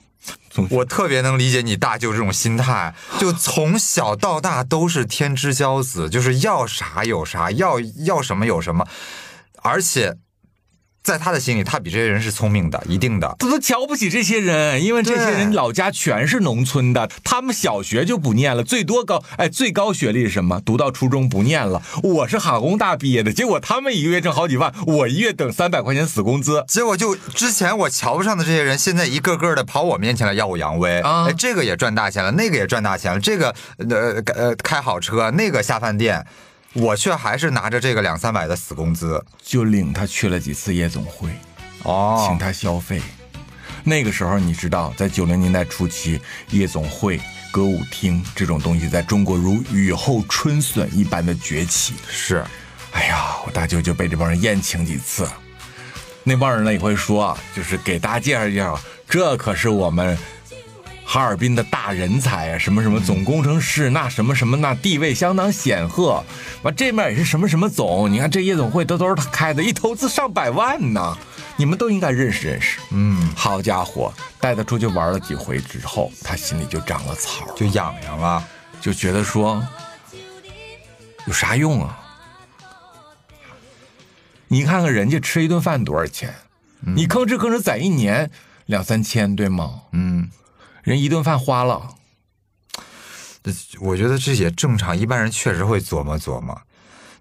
我特别能理解你大舅这种心态，就从小到大都是天之骄子，就是要啥有啥，要要什么有什么，而且在他的心里，他比这些人是聪明的，一定的。
他都瞧不起这些人，因为这些人老家全是农村的，他们小学就不念了，最多高哎最高学历是什么？读到初中不念了。我是哈工大毕业的，结果他们一个月挣好几万，我一月等三百块钱死工资。
结果就之前我瞧不上的这些人，现在一个个的跑我面前来耀武扬威
啊
哎，这个也赚大钱了，那个也赚大钱了，这个呃呃开好车，那个下饭店，我却还是拿着这个两三百的死工资。
就领他去了几次夜总会，
哦
请他消费。那个时候你知道，在九零年代初期，夜总会、歌舞厅这种东西在中国如雨后春笋一般的崛起。
是，
哎呀，我大舅就被这帮人宴请几次。那帮人呢也会说啊，就是给大家介绍介绍，这可是我们哈尔滨的大人才啊，什么什么总工程师，那什么什么那地位相当显赫。完这面也是什么什么总，你看这夜总会都都是他开的，一投资上百万呢，你们都应该认识认识。
嗯，
好家伙，带他出去玩了几回之后，他心里就长了草，
就痒痒了。
就觉得说有啥用啊？你看看人家吃一顿饭多少钱，你吭哧吭哧攒一年两三千，对吗？
嗯，
人一顿饭花了，
我觉得这也正常，一般人确实会琢磨琢磨。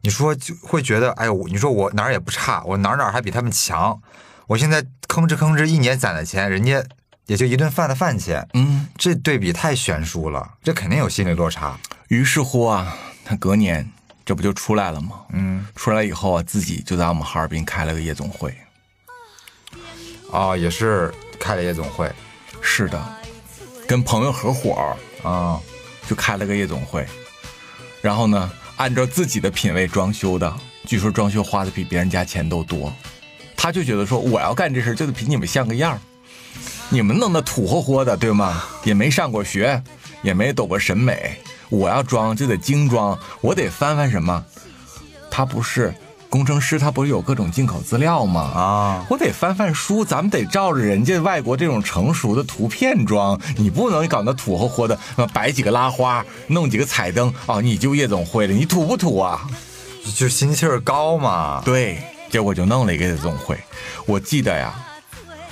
你说就会觉得，哎呦，你说我哪儿也不差，我哪儿哪儿还比他们强，我现在吭哧吭哧一年攒的钱，人家也就一顿饭的饭钱，
嗯，
这对比太悬殊了，这肯定有心理落差。
于是乎啊，他隔年这不就出来了吗？
嗯，
出来以后啊，自己就在我们哈尔滨开了个夜总会。
哦，也是开了夜总会
是的，跟朋友合伙
啊、
就开了个夜总会，然后呢，按照自己的品味装修的，据说装修花的比别人家钱都多。他就觉得说，我要干这事就得比你们像个样你们弄得土霍霍的，对吗？也没上过学，也没懂过审美，我要装就得精装，我得翻翻什么？他不是工程师，他不是有各种进口资料吗？
啊，
我得翻翻书，咱们得照着人家外国这种成熟的图片装，你不能搞那土和活的，呃摆几个拉花，弄几个彩灯啊，你就夜总会了，你土不土啊？
就心气儿高嘛。
对，结果就弄了一个夜总会。我记得呀，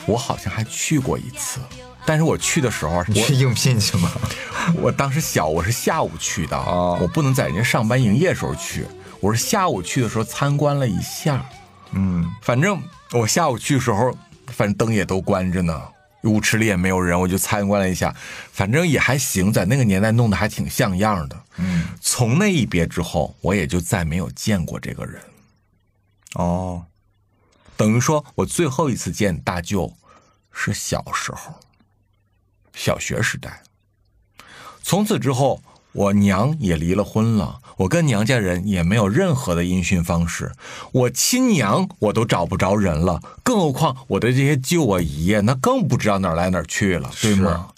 我好像还去过一次，但是我去的时候，我
你去应聘去吗？
我当时小，我是下午去的，
哦
我不能在人家上班营业时候去，我是下午去的时候参观了一下。
嗯，
反正我下午去的时候，反正灯也都关着呢，舞池里也没有人，我就参观了一下，反正也还行，在那个年代弄得还挺像样的。
嗯，
从那一别之后，我也就再没有见过这个人，
哦，
等于说我最后一次见大舅是小时候，小学时代。从此之后，我娘也离了婚了，我跟娘家人也没有任何的音讯方式，我亲娘我都找不着人了，更何况我的这些舅啊姨呀，那更不知道哪儿来哪儿去了，对吗？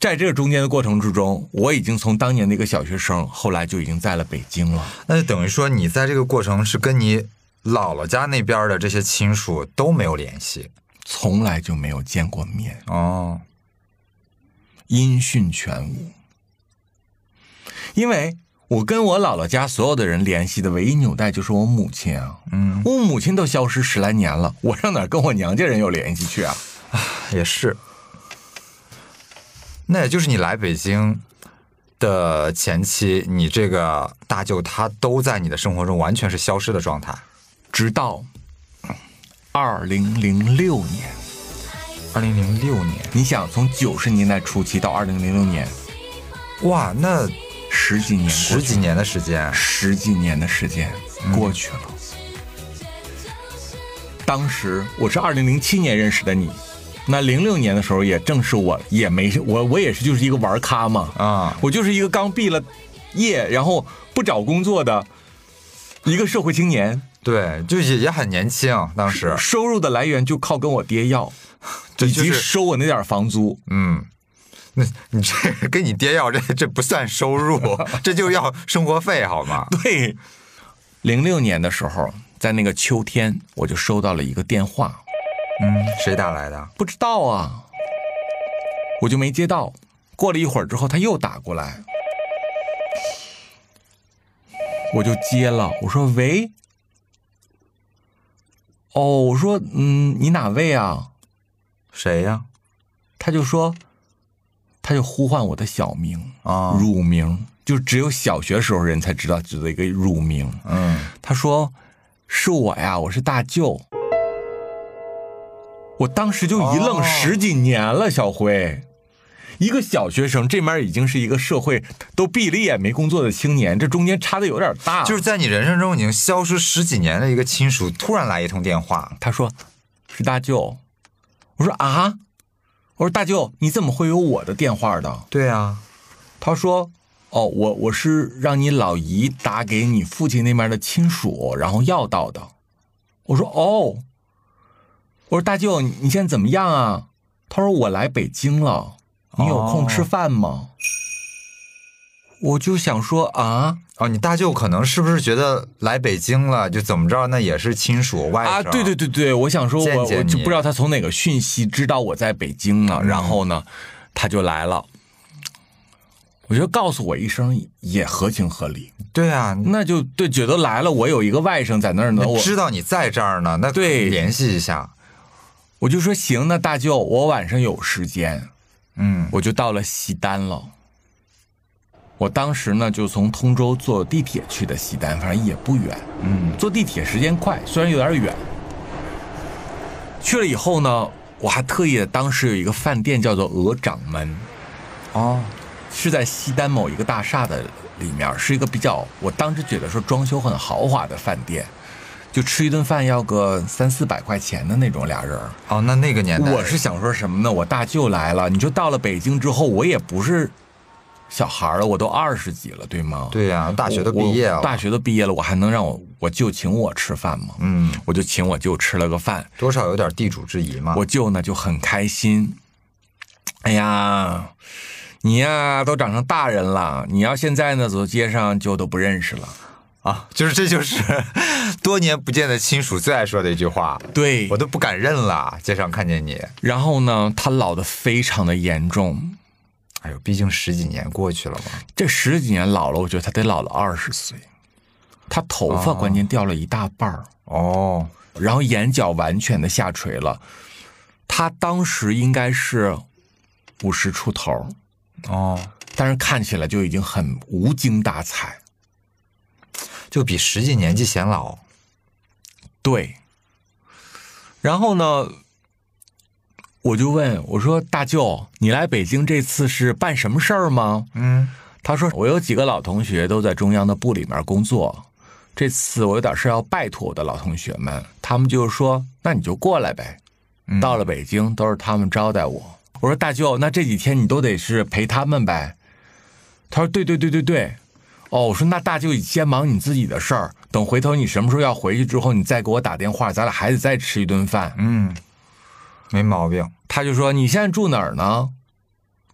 在这个中间的过程之中，我已经从当年的一个小学生，后来就已经在了北京了。
那就等于说你在这个过程是跟你姥姥家那边的这些亲属都没有联系。
从来就没有见过面，
哦，
音讯全无。因为我跟我姥姥家所有的人联系的唯一纽带就是我母亲啊，
嗯，
我母亲都消失十来年了，我上哪儿跟我娘家人有联系去啊？
也是。那也就是你来北京的前期，你这个大舅他都在你的生活中完全是消失的状态。
直到二零零六年，
二零零六年，
你想从九十年代初期到二零零六年，
哇，那
十几年
十几年的时间，
十几年的时间过去了。当时我是二零零七年认识的你，那零六年的时候也正是我也没我我也是就是一个玩咖嘛，
啊。
我就是一个刚毕了业然后不找工作的一个社会青年，
对，就也也很年轻，当时，
收入的来源就靠跟我爹要，以及收我那点房租。
嗯，那你这跟你爹要这这不算收入，这就要生活费好吗？
对，零六年的时候，在那个秋天，我就收到了一个电话，
嗯，谁打来的？
不知道啊，我就没接到。过了一会儿之后，他又打过来，我就接了。我说：“喂。”哦，我说：“嗯，你哪位啊
谁呀？？”
他就说，他就呼唤我的小名
啊。
乳名，就只有小学时候人才知道知道一个乳名。
嗯，
他说：“是我呀，我是大舅。”我当时就一愣，
哦。
十几年了，小辉，一个小学生，这面已经是一个社会都毕了业没工作的青年，这中间差的有点大。
就是在你人生中已经消失十几年的一个亲属，突然来一通电话，
他说是大舅，我说啊，我说大舅，你怎么会有我的电话的？
对啊，
他说。哦，我我是让你老姨打给你父亲那边的亲属，然后要到的。我说哦，我说大舅，你你现在怎么样啊？他说我来北京了，你有空吃饭吗？我就想说啊
哦，你大舅可能是不是觉得来北京了，就怎么着，那也是亲属外
啊，
甥
对对对对，我想说我我就不知道他从哪个讯息知道我在北京呢，然后呢，他就来了。我觉得告诉我一声也合情合理，
对啊，
那就对，觉得来了，我有一个外甥在那儿呢，我
知道你在这儿呢，那
对
联系一下，
我就说行，那大舅，我晚上有时间，
嗯，
我就到了西单了。我当时呢就从通州坐地铁去的西单，反正也不远。
嗯
坐地铁时间快，虽然有点远。去了以后呢，我还特意的，当时有一个饭店叫做鹅掌门，
哦，
是在西单某一个大厦的里面，是一个比较，我当时觉得说装修很豪华的饭店，就吃一顿饭要个三四百块钱的那种俩人。
哦，那那个年代，
我是想说什么呢？我大舅来了，你就到了北京之后，我也不是小孩了，我都二十几了，对吗？
对呀、大学都毕业了，
大学都毕业了，我还能让我我舅请我吃饭吗？
嗯，
我就请我舅吃了个饭，
多少有点地主之谊嘛。
我舅呢就很开心。哎呀，你呀都长成大人了，你要现在呢走街上就都不认识了。
啊，就是这就是 多年不见的亲属最爱说的一句话，
对
我，都不敢认了。街上看见你，
然后呢，他老的非常的严重，
哎呦，毕竟十几年过去了嘛。
这十几年老了，我觉得他得老了二十岁。他头发关键掉了一大半儿，
哦，
然后眼角完全的下垂了。他当时应该是五十出头，
哦，
但是看起来就已经很无精打采。
就比实际年纪显老。
对，然后呢，我就问我说：“大舅，你来北京这次是办什么事儿吗
嗯，？”
他说：“我有几个老同学都在中央的部里面工作，这次我有点事要拜托我的老同学们，他们就说那你就过来呗。
嗯
到了北京都是他们招待我。我说大舅，那这几天你都得是陪他们呗。他说对对对对对。哦，我说那大舅你先忙你自己的事儿，等回头你什么时候要回去之后，你再给我打电话，咱俩还得再吃一顿饭。
嗯，没毛病。
他就说你现在住哪儿呢？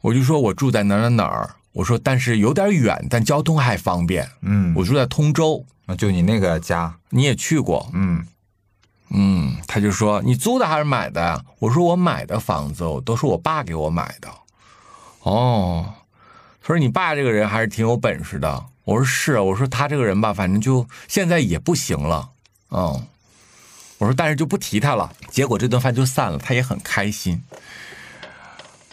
我就说我住在哪儿哪儿哪儿。我说但是有点远，但交通还方便。
嗯，
我住在通州，
那就你那个家，
你也去过。
嗯，
嗯，他就说你租的还是买的呀？我说我买的房子都是我爸给我买的。哦，他说你爸这个人还是挺有本事的。我说是，我说他这个人吧，反正就现在也不行了。嗯，我说但是就不提他了。结果这顿饭就散了，他也很开心。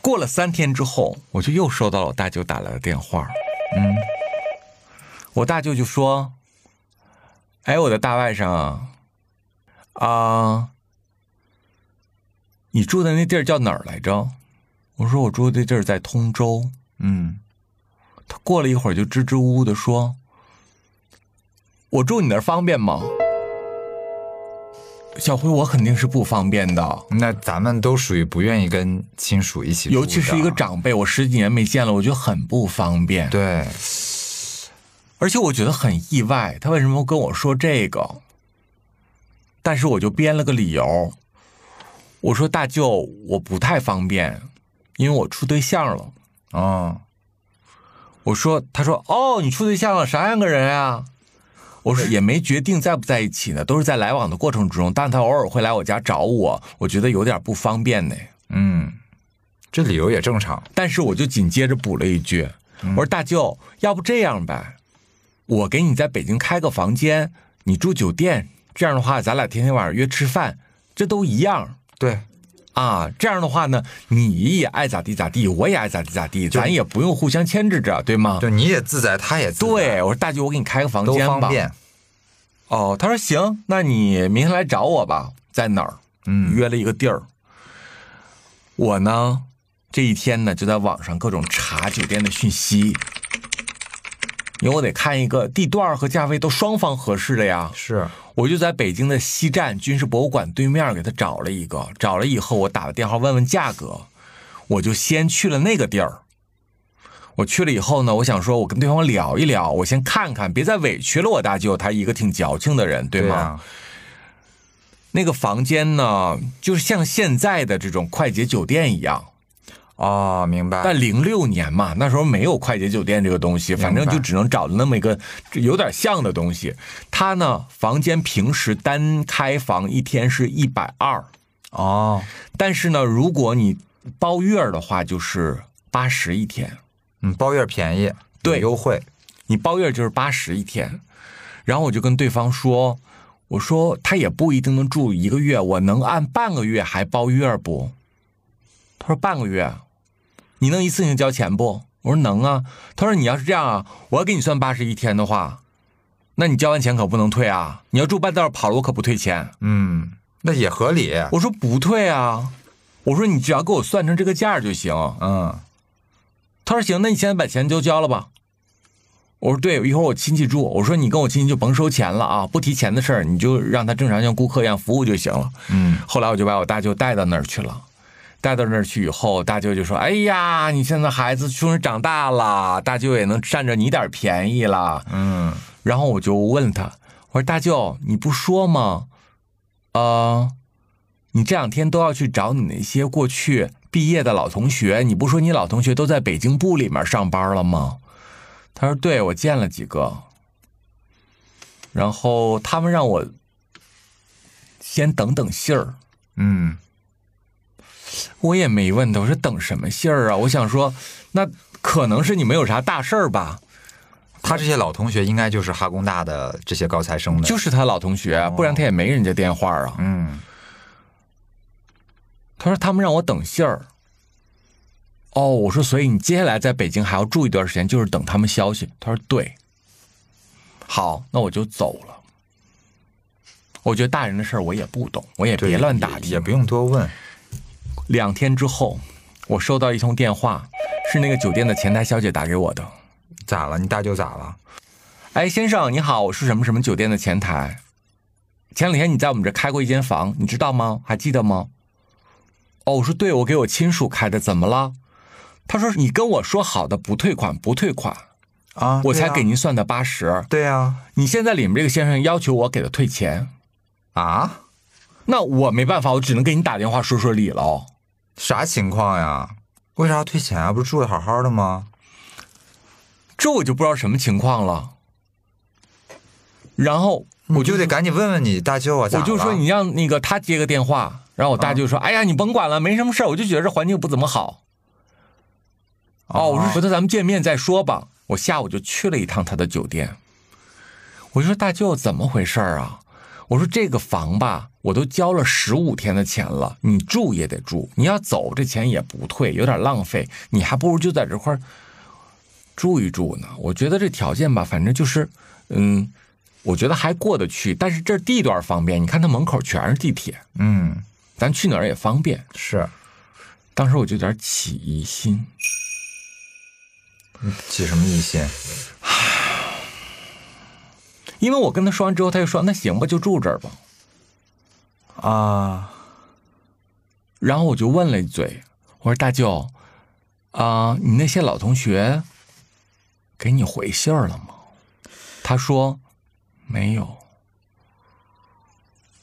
过了三天之后，我就又收到了我大舅打来的电话。
嗯，
我大舅就说：“哎，我的大外甥啊，啊，你住的那地儿叫哪儿来着？”我说：“我住的地儿在通州。
嗯，”
他过了一会儿就支支吾吾的说：“我住你那儿方便吗？”小辉，我肯定是不方便的，
那咱们都属于不愿意跟亲属一起，
尤其是一个长辈，我十几年没见了，我觉得很不方便。
对，
而且我觉得很意外，他为什么跟我说这个？但是我就编了个理由，我说大舅，我不太方便，因为我处对象了。
哦，
我说，他说，哦，你处对象了，啥样个人啊？我说也没决定在不在一起呢，都是在来往的过程之中，但他偶尔会来我家找我，我觉得有点不方便呢。
嗯，这理由也正常。
但是我就紧接着补了一句，我说大舅，要不这样呗，我给你在北京开个房间，你住酒店，这样的话咱俩天天晚上约吃饭，这都一样
对，
啊。这样的话呢，你也爱咋地咋地，我也爱咋地咋地，咱也不用互相牵制着，对吗？
就你也自在，他也自在，
对，我说大舅，我给你开个房间吧。
方便。
哦，他说行，那你明天来找我吧，在哪儿？
嗯，
约了一个地儿。我呢，这一天呢就在网上各种查酒店的讯息，因为我得看一个地段和价位都双方合适的呀。
是，
我就在北京的西站军事博物馆对面给他找了一个，找了以后我打了电话问问价格，我就先去了那个地儿。我去了以后呢，我想说，我跟对方聊一聊，我先看看，别再委屈了我大舅，他一个挺矫情的人，对吗？
啊
那个房间呢，就是像现在的这种快捷酒店一样，
哦，明白。
但零六年嘛，那时候没有快捷酒店这个东西，反正就只能找那么一个有点像的东西。它呢，房间平时单开房一天是一百二，
哦，
但是呢，如果你包月的话，就是八十一天。
嗯，包月便宜，
对
优惠。
你包月就是八十一天，然后我就跟对方说，我说他也不一定能住一个月，我能按半个月还包月不？他说半个月，你能一次性交钱不？我说能啊。他说你要是这样啊，我要给你算八十一天的话，那你交完钱可不能退啊！你要住半道跑了，我可不退钱。
嗯，那也合理。
我说不退啊，我说你只要给我算成这个价就行。
嗯，
他说行，那你现在把钱就交了吧。我说对，一会儿我亲戚住，我说你跟我亲戚就甭收钱了啊，不提钱的事儿，你就让他正常像顾客一样服务就行了。
嗯，
后来我就把我大舅带到那儿去了，带到那儿去以后，大舅就说：“哎呀，你现在孩子终于长大了，大舅也能占着你点便宜了。”
嗯，
然后我就问他：“我说大舅，你不说吗？呃，你这两天都要去找你那些过去毕业的老同学，你不说你老同学都在北京部里面上班了吗？”他说：“对，我见了几个，然后他们让我先等等信儿。
嗯，
我也没问他，我说等什么信儿啊？我想说，那可能是你们有啥大事儿吧？
他这些老同学应该就是哈工大的这些高材生的。
就是他老同学，不然他也没人家电话啊。
嗯，
他说他们让我等信儿。哦，我说，所以你接下来在北京还要住一段时间，就是等他们消息。他说对。好，那我就走了。我觉得大人的事儿我也不懂，我也别乱打听，
也也不用多问。
两天之后，我收到一通电话，是那个酒店的前台小姐打给我的。
咋了？你大舅咋了？
哎，先生你好，我是什么什么酒店的前台。前两天你在我们这开过一间房，你知道吗？还记得吗？哦，我说对，我给我亲属开的，怎么了？他说你跟我说好的不退款，不退款，
啊，
我才给您算的八十。
对呀。
你现在里面这个先生要求我给他退钱，
啊，
那我没办法，我只能给你打电话说说理了哦。
啥情况呀？为啥要退钱啊？不是住的好好的吗？
这我就不知道什么情况了。然后我
我就得赶紧问问你大舅啊，
我就说你让那个他接个电话，然后我大舅说：“哎呀，你甭管了，没什么事儿我就觉得这环境不怎么好。”哦，我说回头咱们见面再说吧。我下午就去了一趟他的酒店，我就说大舅怎么回事儿啊？我说这个房吧，我都交了十五天的钱了，你住也得住，你要走这钱也不退，有点浪费，你还不如就在这块儿住一住呢。我觉得这条件吧，反正就是，嗯，我觉得还过得去，但是这地段方便，你看它门口全是地铁，
嗯，
咱去哪儿也方便。
是
当时我就有点起疑心，
起什么疑心？
因为我跟他说完之后，他就说那行吧，就住这儿吧。
啊，
然后我就问了一嘴，我说大舅，啊、你那些老同学给你回信儿了吗？他说没有。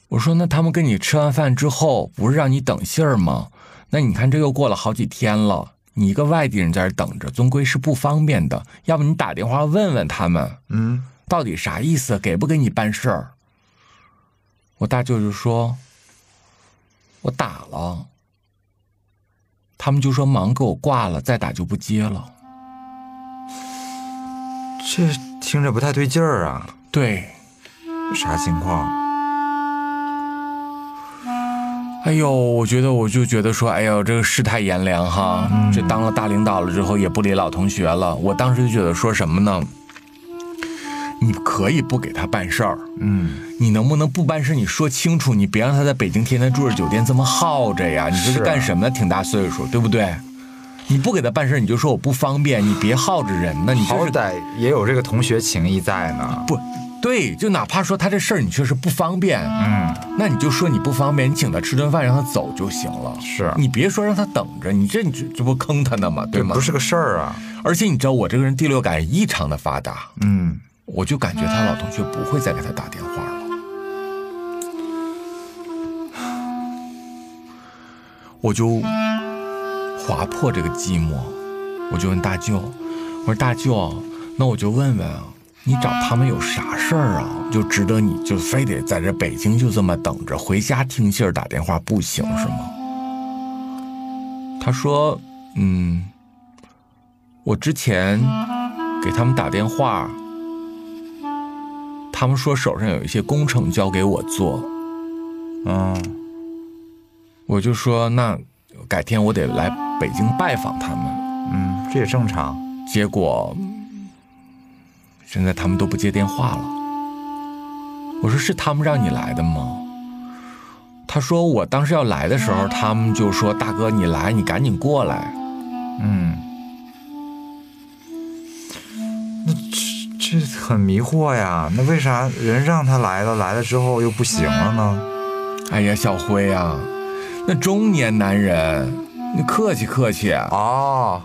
我说那他们跟你吃完饭之后，不是让你等信儿吗？那你看这又过了好几天了，你一个外地人在这等着，终归是不方便的。要不你打电话问问他们，
嗯，
到底啥意思？给不给你办事儿？我大舅就说：“我打了。”他们就说忙给我挂了，再打就不接了。
这听着不太对劲儿啊，
对，
啥情况？
哎呦，我觉得我就觉得说，哎呦，这个世态炎凉哈，这当了大领导了之后也不理老同学了。我当时就觉得说什么呢？你可以不给他办事儿，
嗯，
你能不能不办事？你说清楚，你别让他在北京天天住着酒店这么耗着呀！你这是干什么呢？挺大岁数，对不对？你不给他办事，你就说我不方便，你别耗着人呢。你
好歹也有这个同学情谊在呢。
不对，就哪怕说他这事儿你确实不方便，
嗯，
那你就说你不方便，你请他吃顿饭，让他走就行了。
是
你别说让他等着，你这你这这不坑他呢吗？对吗？
不是个事儿啊。
而且你知道我这个人第六感异常的发达，
嗯，
我就感觉他老同学不会再给他打电话了。我就划破这个寂寞，我就问大舅，我说大舅，那我就问问啊，你找他们有啥事儿啊？就值得你就非得在这北京就这么等着，回家听信儿打电话不行是吗？他说，嗯，我之前给他们打电话，他们说手上有一些工程交给我做，
嗯，
我就说那改天我得来北京拜访他们。
嗯，这也正常。
结果现在他们都不接电话了。我说是他们让你来的吗？他说我当时要来的时候，他们就说大哥你来，你赶紧过来。
嗯，那这这很迷惑呀。那为啥人让他来了，来了之后又不行了呢？
哎呀，小辉啊，那中年男人，你客气客气啊。
哦，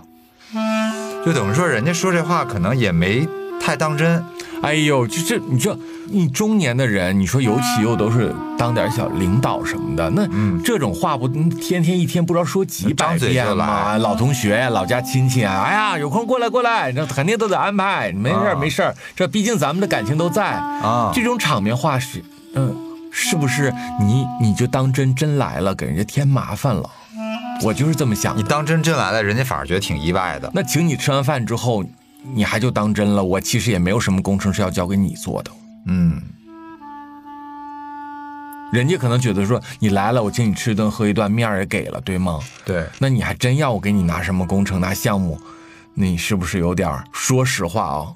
就等于说人家说这话可能也没太当真。
哎呦，就这，你这你中年的人，你说尤其又都是当点小领导什么的，那
嗯
这种话不天天一天不知道说几百遍吗？老同学呀，老家亲戚啊，哎呀，有空过来过来，这肯定都得安排，没事儿
啊
没事儿，这毕竟咱们的感情都在
啊
这种场面话是，嗯，是不是你你就当真真来了，给人家添麻烦了？我就是这么想的。
你当真真来了，人家反而觉得挺意外的。
那请你吃完饭之后，你还就当真了？我其实也没有什么工程是要交给你做的。
嗯，
人家可能觉得说你来了，我请你吃一顿喝一顿，面儿也给了，对吗？
对，
那你还真要我给你拿什么工程拿项目？你是不是有点儿？说实话啊、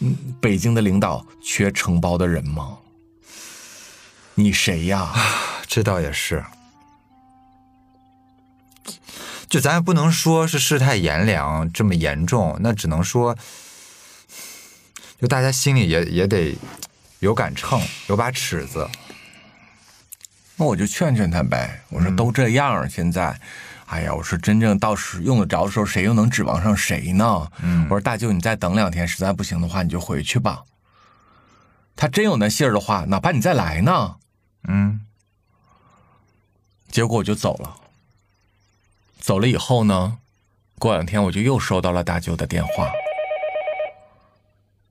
嗯，北京的领导缺承包的人吗？你谁呀？
这倒也是。就咱也不能说是世态炎凉这么严重，那只能说，就大家心里也也得有杆秤，有把尺子。
那我就劝劝他呗。我说都这样儿，现在，哎呀，我说真正到时用得着的时候，谁又能指望上谁呢？
嗯
我说大舅，你再等两天，实在不行的话，你就回去吧。他真有那信儿的话，哪怕你再来呢。
嗯
结果我就走了。走了以后呢，过两天我就又收到了大舅的电话，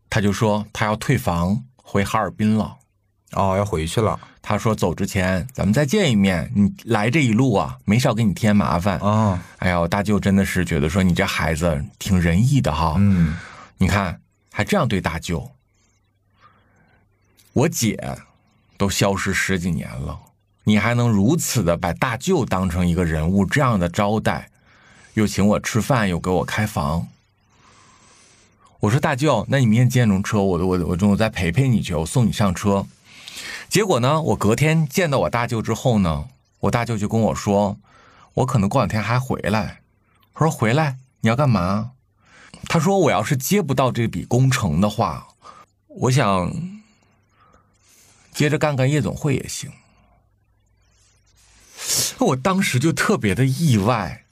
他就说他要退房回哈尔滨了。
哦，要回去了
他说走之前咱们再见一面，你来这一路啊，没少给你添麻烦。
哦，
哎呀，我大舅真的是觉得说你这孩子挺仁义的哈。
嗯
你看还这样对大舅，我姐都消失十几年了，你还能如此的把大舅当成一个人物，这样的招待，又请我吃饭，又给我开房。我说大舅，那你明天几点钟车？我我我中午再陪陪你去，我送你上车。结果呢，我隔天见到我大舅之后呢，我大舅就跟我说，我可能过两天还回来。我说回来你要干嘛？他说我要是接不到这笔工程的话，我想接着干干夜总会也行。我当时就特别的意外，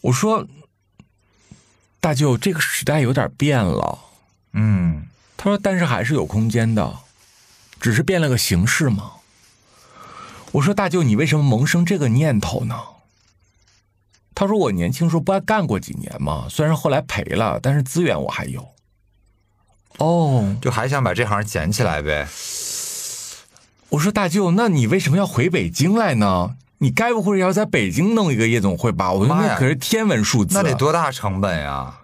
我说大舅，这个时代有点变了。
嗯，
他说：“但是还是有空间的，只是变了个形式嘛。”我说：“大舅，你为什么萌生这个念头呢？”他说：“我年轻时候不还干过几年吗？虽然后来赔了，但是资源我还有。”哦，
就还想把这行捡起来呗。
我说大舅，那你为什么要回北京来呢？你该不会要在北京弄一个夜总会吧？我说那可是天文数字，
那得多大成本呀？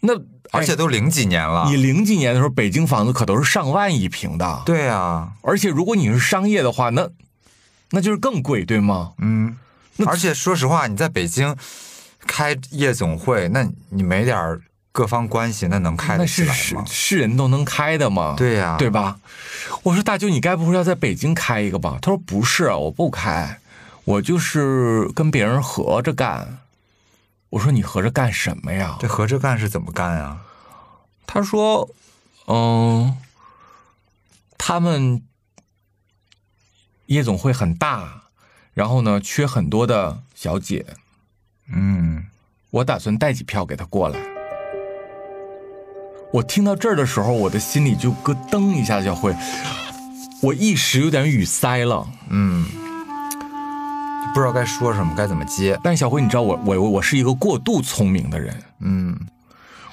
那
而且都零几年了
你。零几年的时候，北京房子可都是上万一平的。
对呀，
而且如果你是商业的话，那那就是更贵，对吗？
嗯，而且说实话，你在北京开夜总会，那你没点儿各方关系，那能开
那
得起来
是是
吗？
是人都能开的吗？
对呀
对吧？我说大舅，你该不会要在北京开一个吧？他说不是，我不开，我就是跟别人合着干。我说你合着干什么呀？
这合着干是怎么干啊？
他说，嗯，他们夜总会很大，然后呢，缺很多的小姐，
嗯，
我打算带几票给他过来。我听到这儿的时候，我的心里就咯噔一下，小辉，我一时有点语塞了。
嗯不知道该说什么，该怎么接。
但是小辉，你知道我我我是一个过度聪明的人。
嗯，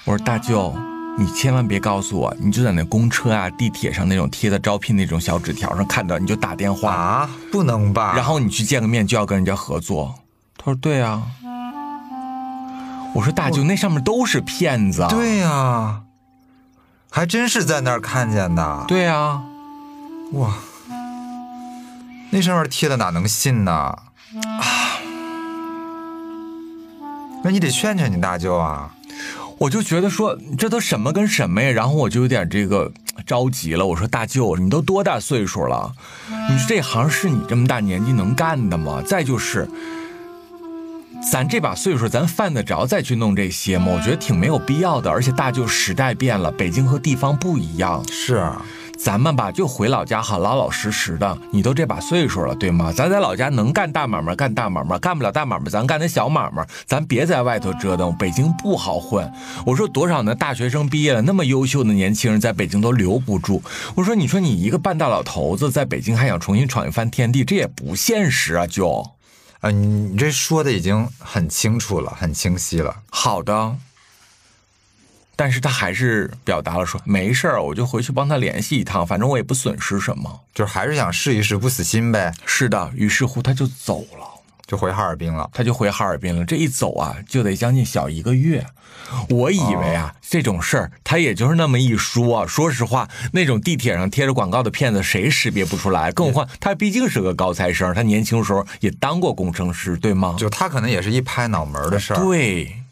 我说大舅，你千万别告诉我，你就在那公车啊、地铁上那种贴的招聘那种小纸条上看到，你就打电话，
啊，不能吧？
然后你去见个面就要跟人家合作。他说对啊。我说大舅，那上面都是骗子。
对呀、还真是在那儿看见的。
对啊，
哇，那上面贴的哪能信呢？啊，那你得劝劝你大舅啊。
我就觉得说这都什么跟什么呀，然后我就有点这个着急了。我说大舅，你都多大岁数了？你说这行是你这么大年纪能干的吗？再就是，咱这把岁数，咱犯得着再去弄这些吗？我觉得挺没有必要的。而且大舅时代变了，北京和地方不一样，
是啊
咱们吧就回老家好，老老实实的。你都这把岁数了，对吗？咱在老家能干大买卖干大买卖，干不了大买卖，咱干点小买卖。咱别在外头折腾，北京不好混。我说多少呢？大学生毕业了，那么优秀的年轻人在北京都留不住。我说，你说你一个半大老头子在北京还想重新闯一番天地，这也不现实啊！就
啊，你你这说的已经很清楚了，很清晰了。
好的。但是他还是表达了说没事儿，我就回去帮他联系一趟，反正我也不损失什么。
就是还是想试一试，不死心呗，
是的，于是乎他就走了。
就回哈尔滨了。
他就回哈尔滨了。这一走啊，就得将近小一个月。我以为啊，这种事儿他也就是那么一说、啊。说实话，那种地铁上贴着广告的骗子，谁识别不出来？更何况他毕竟是个高材生，他年轻时候也当过工程师，对吗？
就他可能也是一拍脑门儿的事儿。
对。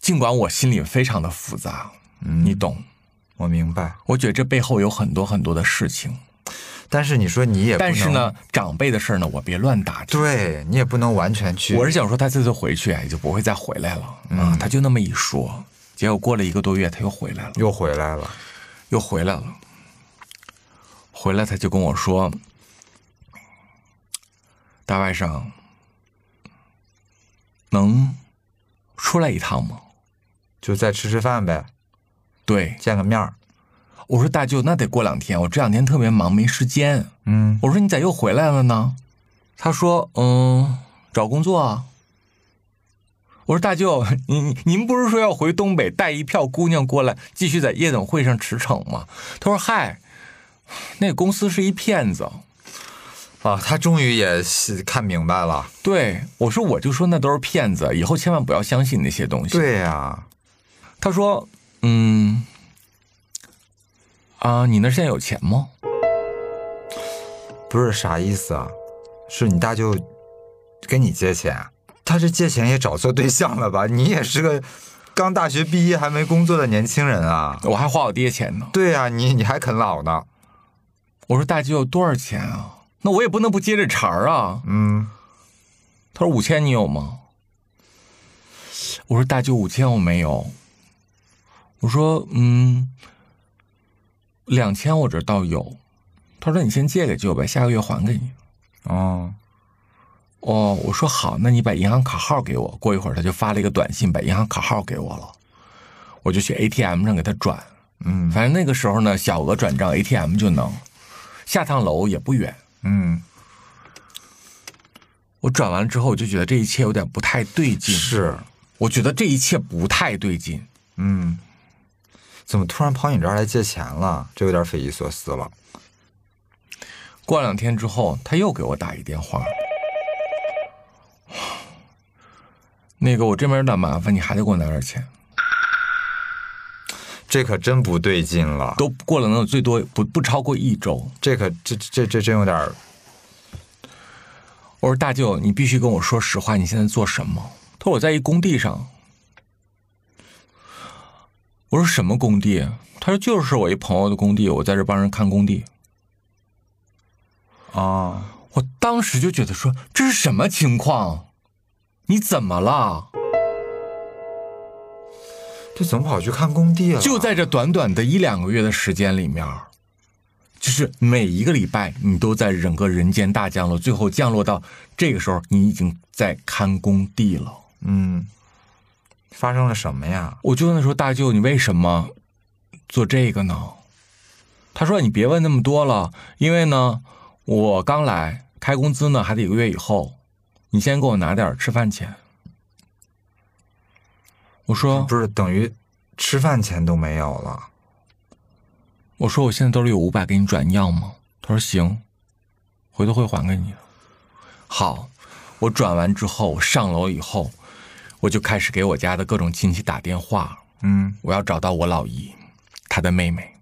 尽管我心里非常的复杂，嗯你懂。
我明白。
我觉得这背后有很多很多的事情，
但是你说你也不能，
但是呢，长辈的事儿呢，我别乱打听。
对你也不能完全去。
我是想说，他这次回去啊，也就不会再回来了啊。他就那么一说，结果过了一个多月，他又回来了，
又回来了。
又回来了。回来他就跟我说：“大外甥，能出来一趟吗
就再吃吃饭呗，？”
对，
见个面儿。
我说大舅，那得过两天，我这两天特别忙，没时间。
嗯，
我说你咋又回来了呢？他说：“嗯，找工作啊。”我说大舅，您您不是说要回东北带一票姑娘过来，继续在夜总会上驰骋吗？他说：“嗨，那公司是一骗子。
啊，他终于也是看明白了。”
对我说：“我就说那都是骗子，以后千万不要相信那些东西。”
对呀、
他说：“嗯，啊，你那现在有钱吗？
不是啥意思啊？是你大舅跟你借钱？他是借钱也找错对象了吧？你也是个刚大学毕业还没工作的年轻人啊。
我还花我爹钱呢。
对呀、你你还啃老呢。
我说大舅多少钱啊？那我也不能不接这茬儿啊。
嗯，
他说五千你有吗？我说大舅五千我没有。我说嗯，两千我这倒有。他说你先借给舅呗，下个月还给你。
哦，
哦，我说好，那你把银行卡号给我。过一会儿他就发了一个短信，把银行卡号给我了，我就去 ATM 上给他转。
嗯
反正那个时候呢，小额转账 ATM 就能，下趟楼也不远。
嗯，
我转完了之后，我就觉得这一切有点不太对劲。
是，
我觉得这一切不太对劲。
嗯，怎么突然跑你这儿来借钱了？这有点匪夷所思了。
过两天之后，他又给我打一电话，那个我这边有点麻烦，你还得给我拿点钱。
这可真不对劲了。
都过了能有最多不不超过一周。
这可这这这真有点
我说大舅，你必须跟我说实话，你现在做什么？他说我在一工地上。我说什么工地？他说就是我一朋友的工地，我在这帮人看工地。
啊。
我当时就觉得说这是什么情况？你怎么了？
这怎么跑去看工地了？
就在这短短的一两个月的时间里面，就是每一个礼拜你都在整个人间大降落，最后降落到这个时候，你已经在看工地了。
嗯，发生了什么呀？
我就问他说：“大舅，你为什么做这个呢？”他说：“你别问那么多了，因为呢，我刚来，开工资呢还得一个月以后，你先给我拿点吃饭钱。”我说
不是等于吃饭钱都没有了？：“
我说我现在兜里有五百，给你转要吗？”他说：“行，回头会还给你的。”好，我转完之后，我上楼以后，我就开始给我家的各种亲戚打电话，
嗯
我要找到我老姨，她的妹妹。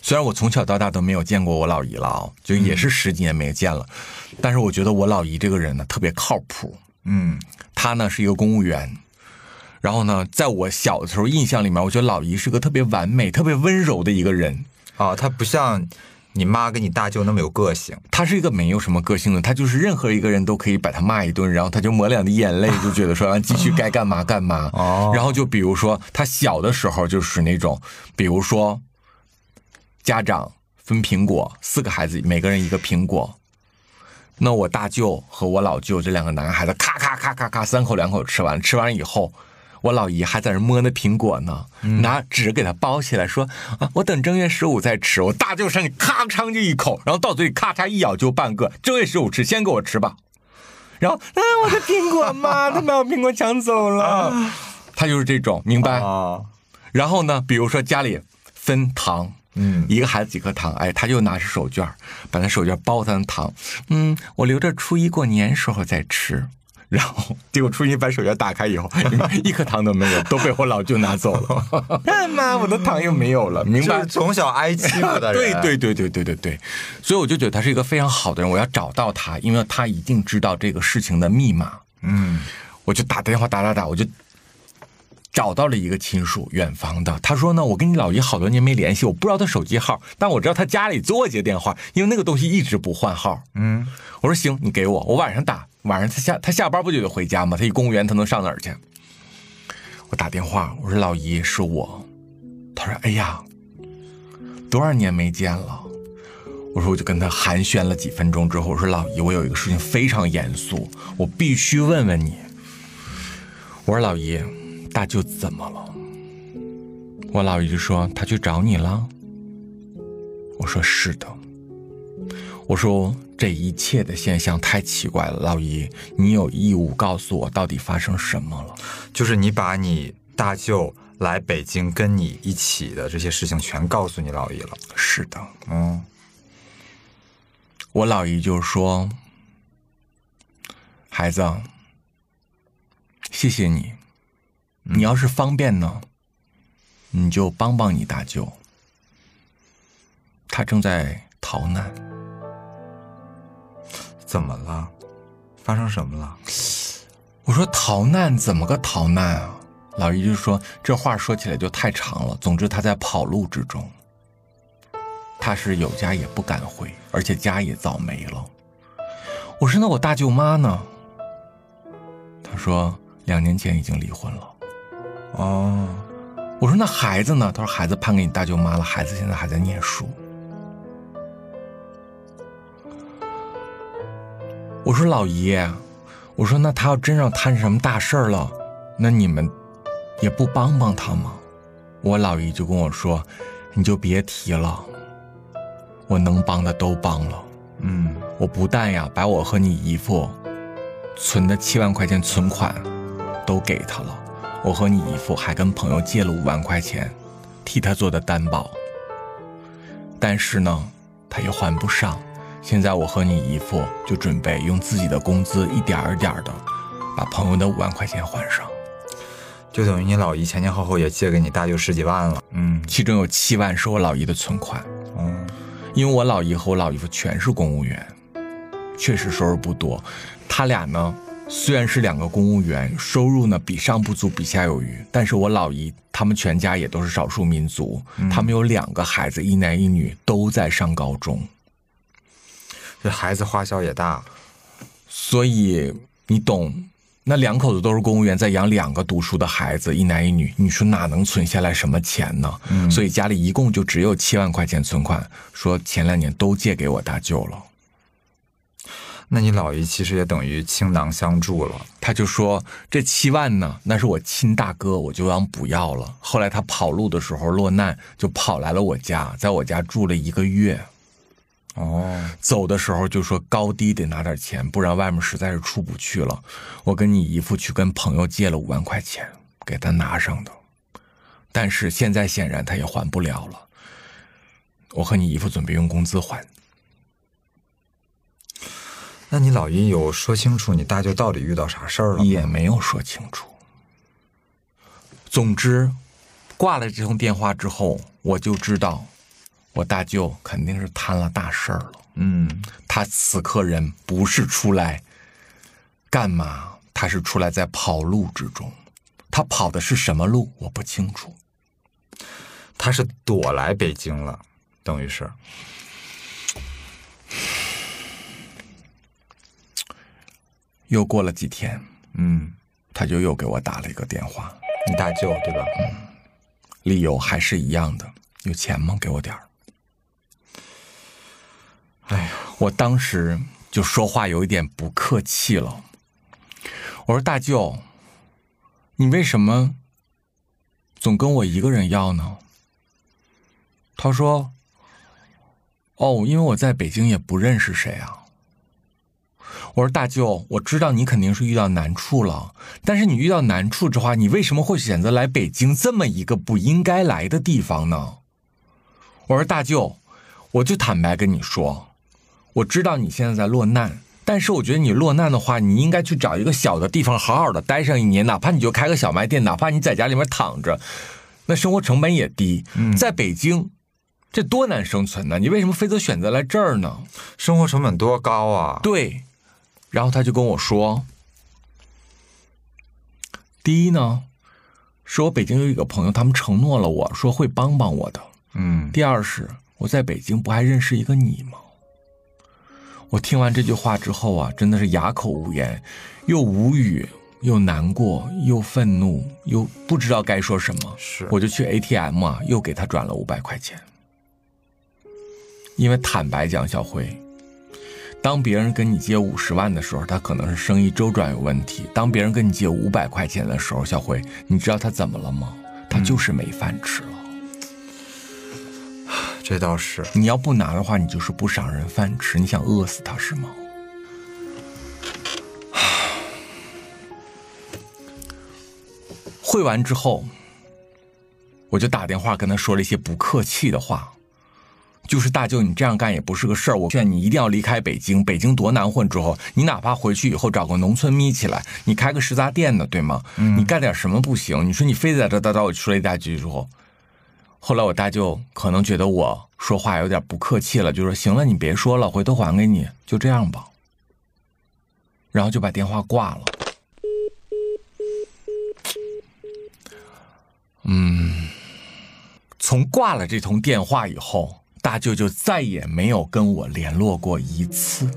虽然我从小到大都没有见过我老姨了啊，就也是十几年没见了，但是我觉得我老姨这个人呢特别靠谱。
嗯
她呢是一个公务员，然后呢，在我小的时候印象里面，我觉得老姨是个特别完美、特别温柔的一个人。
啊，她不像你妈跟你大舅那么有个性。
他是一个没有什么个性的，他就是任何一个人都可以把他骂一顿，然后他就抹两滴眼泪，就觉得说啊继续该干嘛干嘛。
哦
然后就比如说他小的时候就是那种，比如说家长分苹果，四个孩子每个人一个苹果。那我大舅和我老舅这两个男孩子，咔咔咔咔咔三口两口吃完，吃完以后，我老姨还在那摸那苹果呢，拿纸给它包起来，说啊，我等正月十五再吃。我大舅上去咔嚓就一口，然后到嘴里咔嚓一咬就半个，正月十五吃，先给我吃吧。然后啊，我的苹果妈，他把我苹果抢走了。他就是这种，明白？
啊，
然后呢，比如说家里分糖，
嗯
一个孩子几颗糖，哎，他就拿着手绢把那手绢包上糖，嗯，我留着初一过年时候再吃。然后结果初一把手绢打开以后，一颗糖都没有，都被我老舅拿走了。看嘛？我的糖又没有了，明白
就是？从小挨欺负的
对
人。
对对对对对对对，所以我就觉得他是一个非常好的人，我要找到他，因为他一定知道这个事情的密码。
嗯，
我就打电话打打打，我就找到了一个亲属，远房的。他说呢，我跟你老姨好多年没联系，我不知道他手机号，但我知道他家里座机电话，因为那个东西一直不换号。
嗯，
我说行，你给我，我晚上打，晚上他下他下班不就得回家吗？他一公务员，他能上哪儿去？我打电话，我说老姨是我，他说哎呀，多少年没见了。我说我就跟他寒暄了几分钟之后，我说老姨，我有一个事情非常严肃，我必须问问你。我说老姨，大舅怎么了？我老姨就说他去找你了。我说是的。我说这一切的现象太奇怪了，老姨，你有义务告诉我到底发生什么了。
就是你把你大舅来北京跟你一起的这些事情全告诉你老姨了。
是的，
嗯，
我老姨就说：“孩子，谢谢你，你要是方便呢，你就帮帮你大舅，他正在逃难。
怎么了？发生什么了？
我说逃难怎么个逃难啊？老姨就说这话说起来就太长了。总之他在跑路之中，他是有家也不敢回，而且家也早没了。我说那我大舅妈呢？他说两年前已经离婚了。
哦，
我说那孩子呢？他说孩子判给你大舅妈了，孩子现在还在念书。我说老姨，我说那他要真让摊什么大事儿了，那你们也不帮帮他吗？我老姨就跟我说，你就别提了，我能帮的都帮了。
嗯，
我不但呀把我和你姨父存的七万块钱存款都给他了，我和你姨父还跟朋友借了五万块钱，替他做的担保。但是呢，他也还不上。现在我和你姨父就准备用自己的工资一点儿一点儿的把朋友的五万块钱还上，
就等于你老姨前前后后也借给你大舅十几万了。嗯，
其中有七万是我老姨的存款。
嗯，
因为我老姨和我老姨夫全是公务员，确实收入不多。他俩呢，虽然是两个公务员，收入呢比上不足，比下有余。但是我老姨他们全家也都是少数民族，他们有两个孩子，一男一女，都在上高中。
这孩子花销也大。
所以你懂，那两口子都是公务员，在养两个读书的孩子，一男一女，你说哪能存下来什么钱呢？所以家里一共就只有七万块钱存款，说前两年都借给我大舅了。
那你姥爷其实也等于倾囊相助了。
他就说这七万呢，那是我亲大哥，我就当不要了。后来他跑路的时候落难，就跑来了我家，在我家住了一个月。
哦，
走的时候就说高低得拿点钱，不然外面实在是出不去了。我跟你姨父去跟朋友借了五万块钱，给他拿上的，但是现在显然他也还不了了。我和你姨父准备用工资还。
那你老姨有说清楚你大舅到底遇到啥事儿了吗？
也没有说清楚。总之，挂了这通电话之后，我就知道我大舅肯定是摊了大事儿了。
嗯，
他此刻人不是出来干嘛，他是出来在跑路之中，他跑的是什么路，我不清楚。
他是躲来北京了，等于是
又过了几天，
嗯，
他就又给我打了一个电话，
你大舅对吧？
嗯理由还是一样的，有钱吗？给我点儿。
哎呀，
我当时就说话有一点不客气了。我说大舅，你为什么总跟我一个人要呢？他说：“哦，因为我在北京也不认识谁啊。”我说大舅，我知道你肯定是遇到难处了，但是你遇到难处之后，你为什么会选择来北京这么一个不应该来的地方呢？我说大舅，我就坦白跟你说，我知道你现在在落难，但是我觉得你落难的话，你应该去找一个小的地方，好好的待上一年，哪怕你就开个小卖店，哪怕你在家里面躺着，那生活成本也低。嗯在北京，这多难生存呢？你为什么非得选择来这儿呢？
生活成本多高啊！
对，然后他就跟我说，第一呢，是我北京有一个朋友，他们承诺了我说会帮帮我的。
嗯，
第二是我在北京不还认识一个你吗？我听完这句话之后啊，真的是哑口无言，又无语，又难过，又愤怒，又不知道该说什么。
是
我就去 ATM 啊，又给他转了五百块钱。因为坦白讲，小辉，当别人跟你借五十万的时候，他可能是生意周转有问题；当别人跟你借五百块钱的时候，小辉，你知道他怎么了吗？他就是没饭吃了。
这倒是。
你要不拿的话，你就是不赏人饭吃，你想饿死他是吗？会完之后，我就打电话跟他说了一些不客气的话，就是大舅，你这样干也不是个事儿，我劝你一定要离开北京，北京多难混。之后，你哪怕回去以后找个农村眯起来，你开个食杂店的，对吗？你干点什么不行？你说你非得在这叨叨，我说了一大句之后，后来我大舅可能觉得我说话有点不客气了，就说行了，你别说了，回头还给你，就这样吧。然后就把电话挂了。嗯，从挂了这通电话以后，大舅就再也没有跟我联络过一次。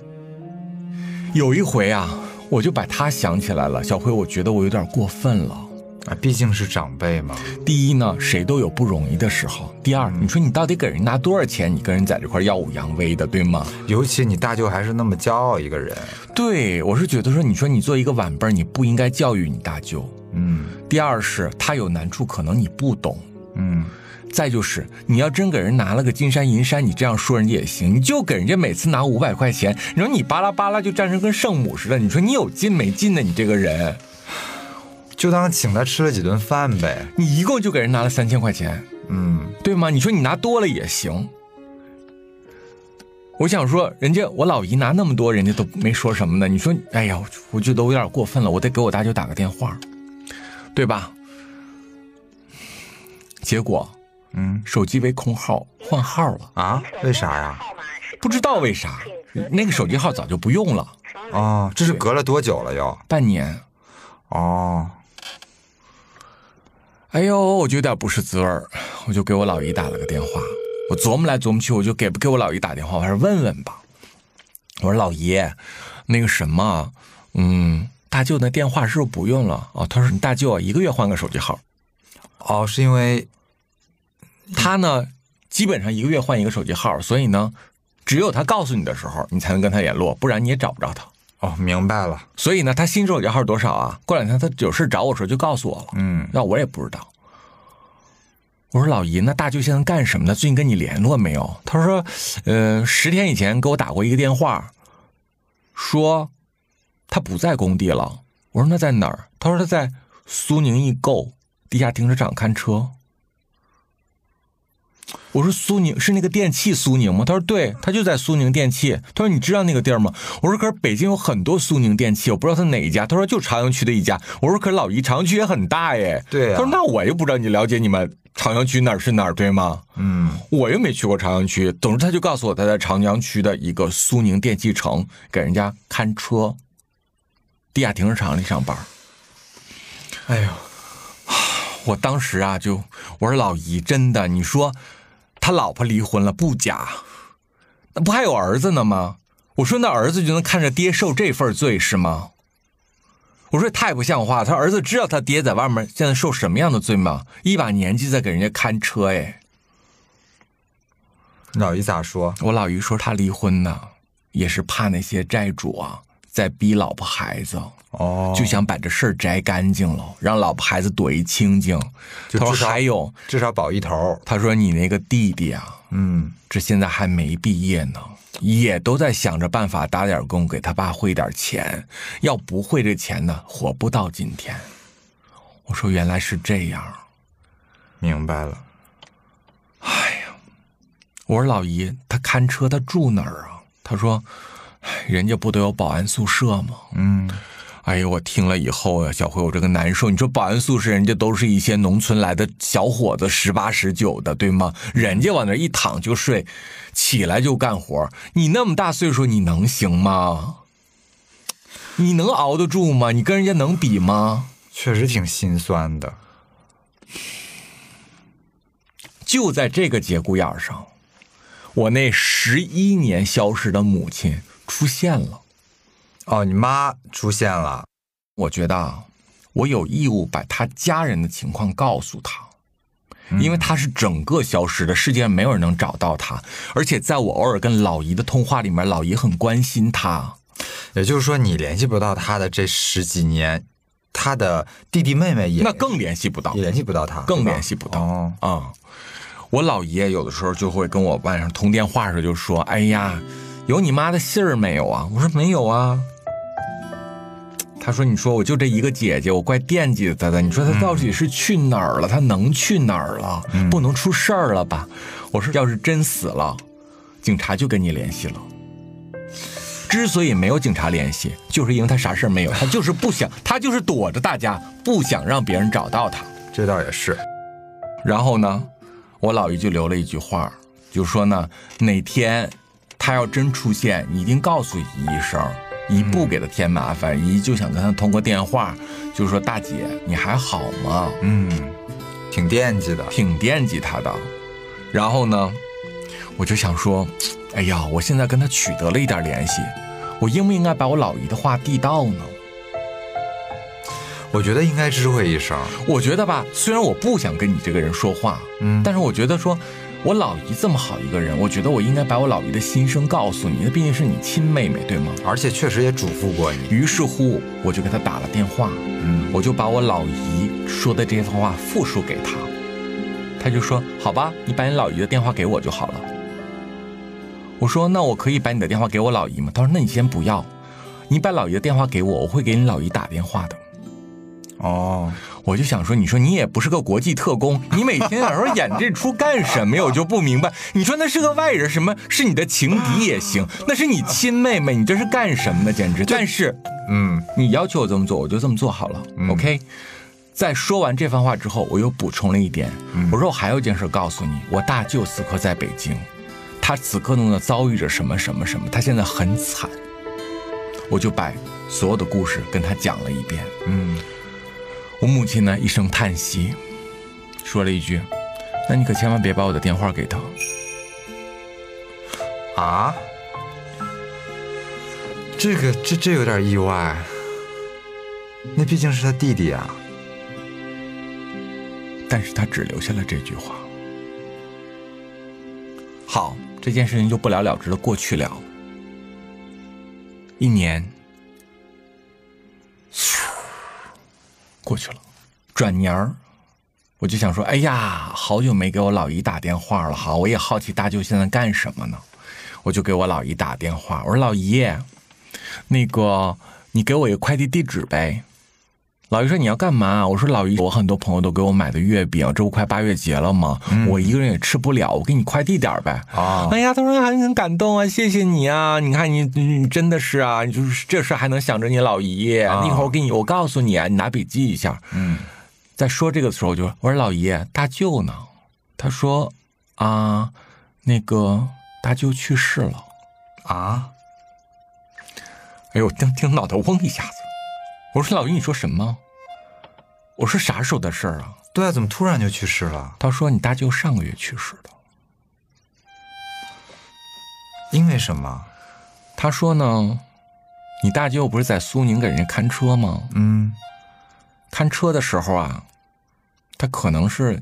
有一回啊，我就把他想起来了，小辉，我觉得我有点过分了。
啊，毕竟是长辈嘛。
第一呢，谁都有不容易的时候；第二，你说你到底给人拿多少钱，你跟人在这块耀武扬威的，对吗？
尤其你大舅还是那么骄傲一个人。
对，我是觉得说，你说你做一个晚辈，你不应该教育你大舅。
嗯
第二是他有难处，可能你不懂。
嗯，
再就是，你要真给人拿了个金山银山，你这样说人家也行，你就给人家每次拿五百块钱，你说你巴拉巴拉就站成跟圣母似的，你说你有劲没劲呢？你这个人，
就当请他吃了几顿饭呗。
你一共就给人拿了三千块钱，
嗯，
对吗？你说你拿多了也行。我想说，人家我老姨拿那么多，人家都没说什么呢。你说，哎呀，我觉得我有点过分了，我得给我大舅打个电话，对吧？结果
嗯
手机为空号，换号了，
啊？为啥呀？
不知道为啥，那个手机号早就不用了，
哦，这是隔了多久了又？
半年。
哦，
哎呦，我就有点不是滋味儿，我就给我老姨打了个电话。我琢磨来琢磨去，我就给不给我老姨打电话，我还是问问吧。我说老姨，那个什么，嗯，大舅那电话是不是不用了？哦，他说你大舅啊，一个月换个手机号。
哦，是因为
他呢，基本上一个月换一个手机号，所以呢，只有他告诉你的时候，你才能跟他联络，不然你也找不着他。
哦，明白了。
所以呢，他新手机号多少啊？过两天他有事找我时候就告诉我了。
嗯，
那我也不知道。我说老姨，那大舅现在干什么呢？最近跟你联络没有？他说，呃，十天以前给我打过一个电话，说他不在工地了。我说那在哪儿？他说他在苏宁易购地下停车场看车。我说苏宁是那个电器苏宁吗？他说对，他就在苏宁电器。他说你知道那个地儿吗？我说可是北京有很多苏宁电器，我不知道他哪一家。他说就朝阳区的一家。我说可是老姨朝阳区也很大耶。
对呀
他说那我又不知道你了解你们朝阳区哪儿是哪儿对吗？
嗯，
我又没去过朝阳区。总之他就告诉我他在朝阳区的一个苏宁电器城给人家看车，地下停车场里上班。
哎呦，
我当时啊，就我说老姨，真的，你说他老婆离婚了不假，那不还有儿子呢吗？我说那儿子就能看着爹受这份罪是吗？我说太不像话，他儿子知道他爹在外面现在受什么样的罪吗？一把年纪在给人家看车，哎，
老姨咋说？
我老姨说他离婚呢，也是怕那些债主啊在逼老婆孩子，
哦，
就想把这事儿摘干净了，让老婆孩子躲一清净。他说
就至少
还有，
至少保一头。
他说你那个弟弟啊，
嗯，
这现在还没毕业呢，也都在想着办法打点工，给他爸汇点钱。要不汇这钱呢，活不到今天。我说原来是这样。
明白了。
哎呀我说老姨，他看车他住哪儿啊？他说，唉人家不都有保安宿舍吗？
嗯，
哎呦，我听了以后呀，小辉，我这个难受。你说保安宿舍，人家都是一些农村来的小伙子，十八十九的，对吗？人家往那一躺就睡，起来就干活。你那么大岁数，你能行吗？你能熬得住吗？你跟人家能比吗？
确实挺心酸的。
就在这个节骨眼上，我那十一年消失的母亲出现了。
哦，你妈出现了。
我觉得啊，我有义务把他家人的情况告诉他，因为他是整个消失的，世界上没有人能找到他。而且在我偶尔跟老姨的通话里面，老姨很关心他。
也就是说，你联系不到他的这十几年，他的弟弟妹妹也
那更联系不到
也，联系不到他，
更联系不到
哦，
啊、我老爷有的时候就会跟我晚上通电话的时候就说：“哎呀，有你妈的信儿没有啊？”我说：“没有啊。”他说：“你说我就这一个姐姐，我怪惦记她的。你说她到底是去哪儿了？她能去哪儿了？不能出事儿了吧？”我说：“要是真死了，警察就跟你联系了。”之所以没有警察联系，就是因为他啥事儿没有，他就是不想，他就是躲着大家，不想让别人找到他。
这倒也是。
然后呢，我姥爷就留了一句话，就说呢，哪天他要真出现，你一定告诉姨一声，姨不给他添麻烦，姨就想跟他通过电话，就说大姐你还好吗？
嗯，挺惦记的。
挺惦记他的。然后呢，我就想说，哎呀，我现在跟他取得了一点联系，我应不应该把我老姨的话递到呢？
我觉得应该知会一声。
我觉得吧，虽然我不想跟你这个人说话，
嗯
但是我觉得说，我老姨这么好一个人，我觉得我应该把我老姨的心声告诉你，那毕竟是你亲妹妹，对吗？
而且确实也嘱咐过你。
于是乎，我就给她打了电话，
嗯，
我就把我老姨说的这些话复述给她，她就说：“好吧，你把你老姨的电话给我就好了。”我说：“那我可以把你的电话给我老姨吗？”她说：“那你先不要，你把老姨的电话给我，我会给你老姨打电话的。”
哦，
我就想说，你说你也不是个国际特工，你每天 晚上演这出干什么呀？我就不明白。你说那是个外人，什么是你的情敌也行，那是你亲妹妹，你这是干什么呢？简直！但是
嗯，
你要求我这么做，我就这么做好了。OK。在说完这番话之后，我又补充了一点，我说我还有一件事告诉你，我大舅此刻在北京，他此刻呢遭遇着什么什么什么，他现在很惨。我就把所有的故事跟他讲了一遍。
嗯，
我母亲呢一声叹息，说了一句：“那你可千万别把我的电话给他。
啊，这个这这有点意外。那毕竟是他弟弟啊。”
但是他只留下了这句话。好，这件事情就不了了之的过去了。一年，咻过去了，转年儿，我就想说，哎呀，好久没给我老姨打电话了，哈，我也好奇大舅现在干什么呢，我就给我老姨打电话，我说老姨，那个你给我一个快递地址呗。老姨说你要干嘛？我说老姨，我很多朋友都给我买的月饼，这不快八月节了吗？我一个人也吃不了，我给你快递点呗。
啊
哎呀，他说还很感动啊，谢谢你啊！你看你你真的是啊，你就是这事还能想着你老姨。
啊
一会儿我给你，我告诉你啊，你拿笔记一下。
嗯，
在说这个的时候，我就我说老姨，大舅呢？他说啊，那个大舅去世了。
啊，
哎呦，听听脑袋嗡一下子。我说老姨，你说什么？我说啥时候的事儿啊？
对啊，怎么突然就去世了？
他说你大舅上个月去世的。
因为什么？
他说呢，你大舅不是在苏宁给人家看车吗？
嗯，
看车的时候啊，他可能是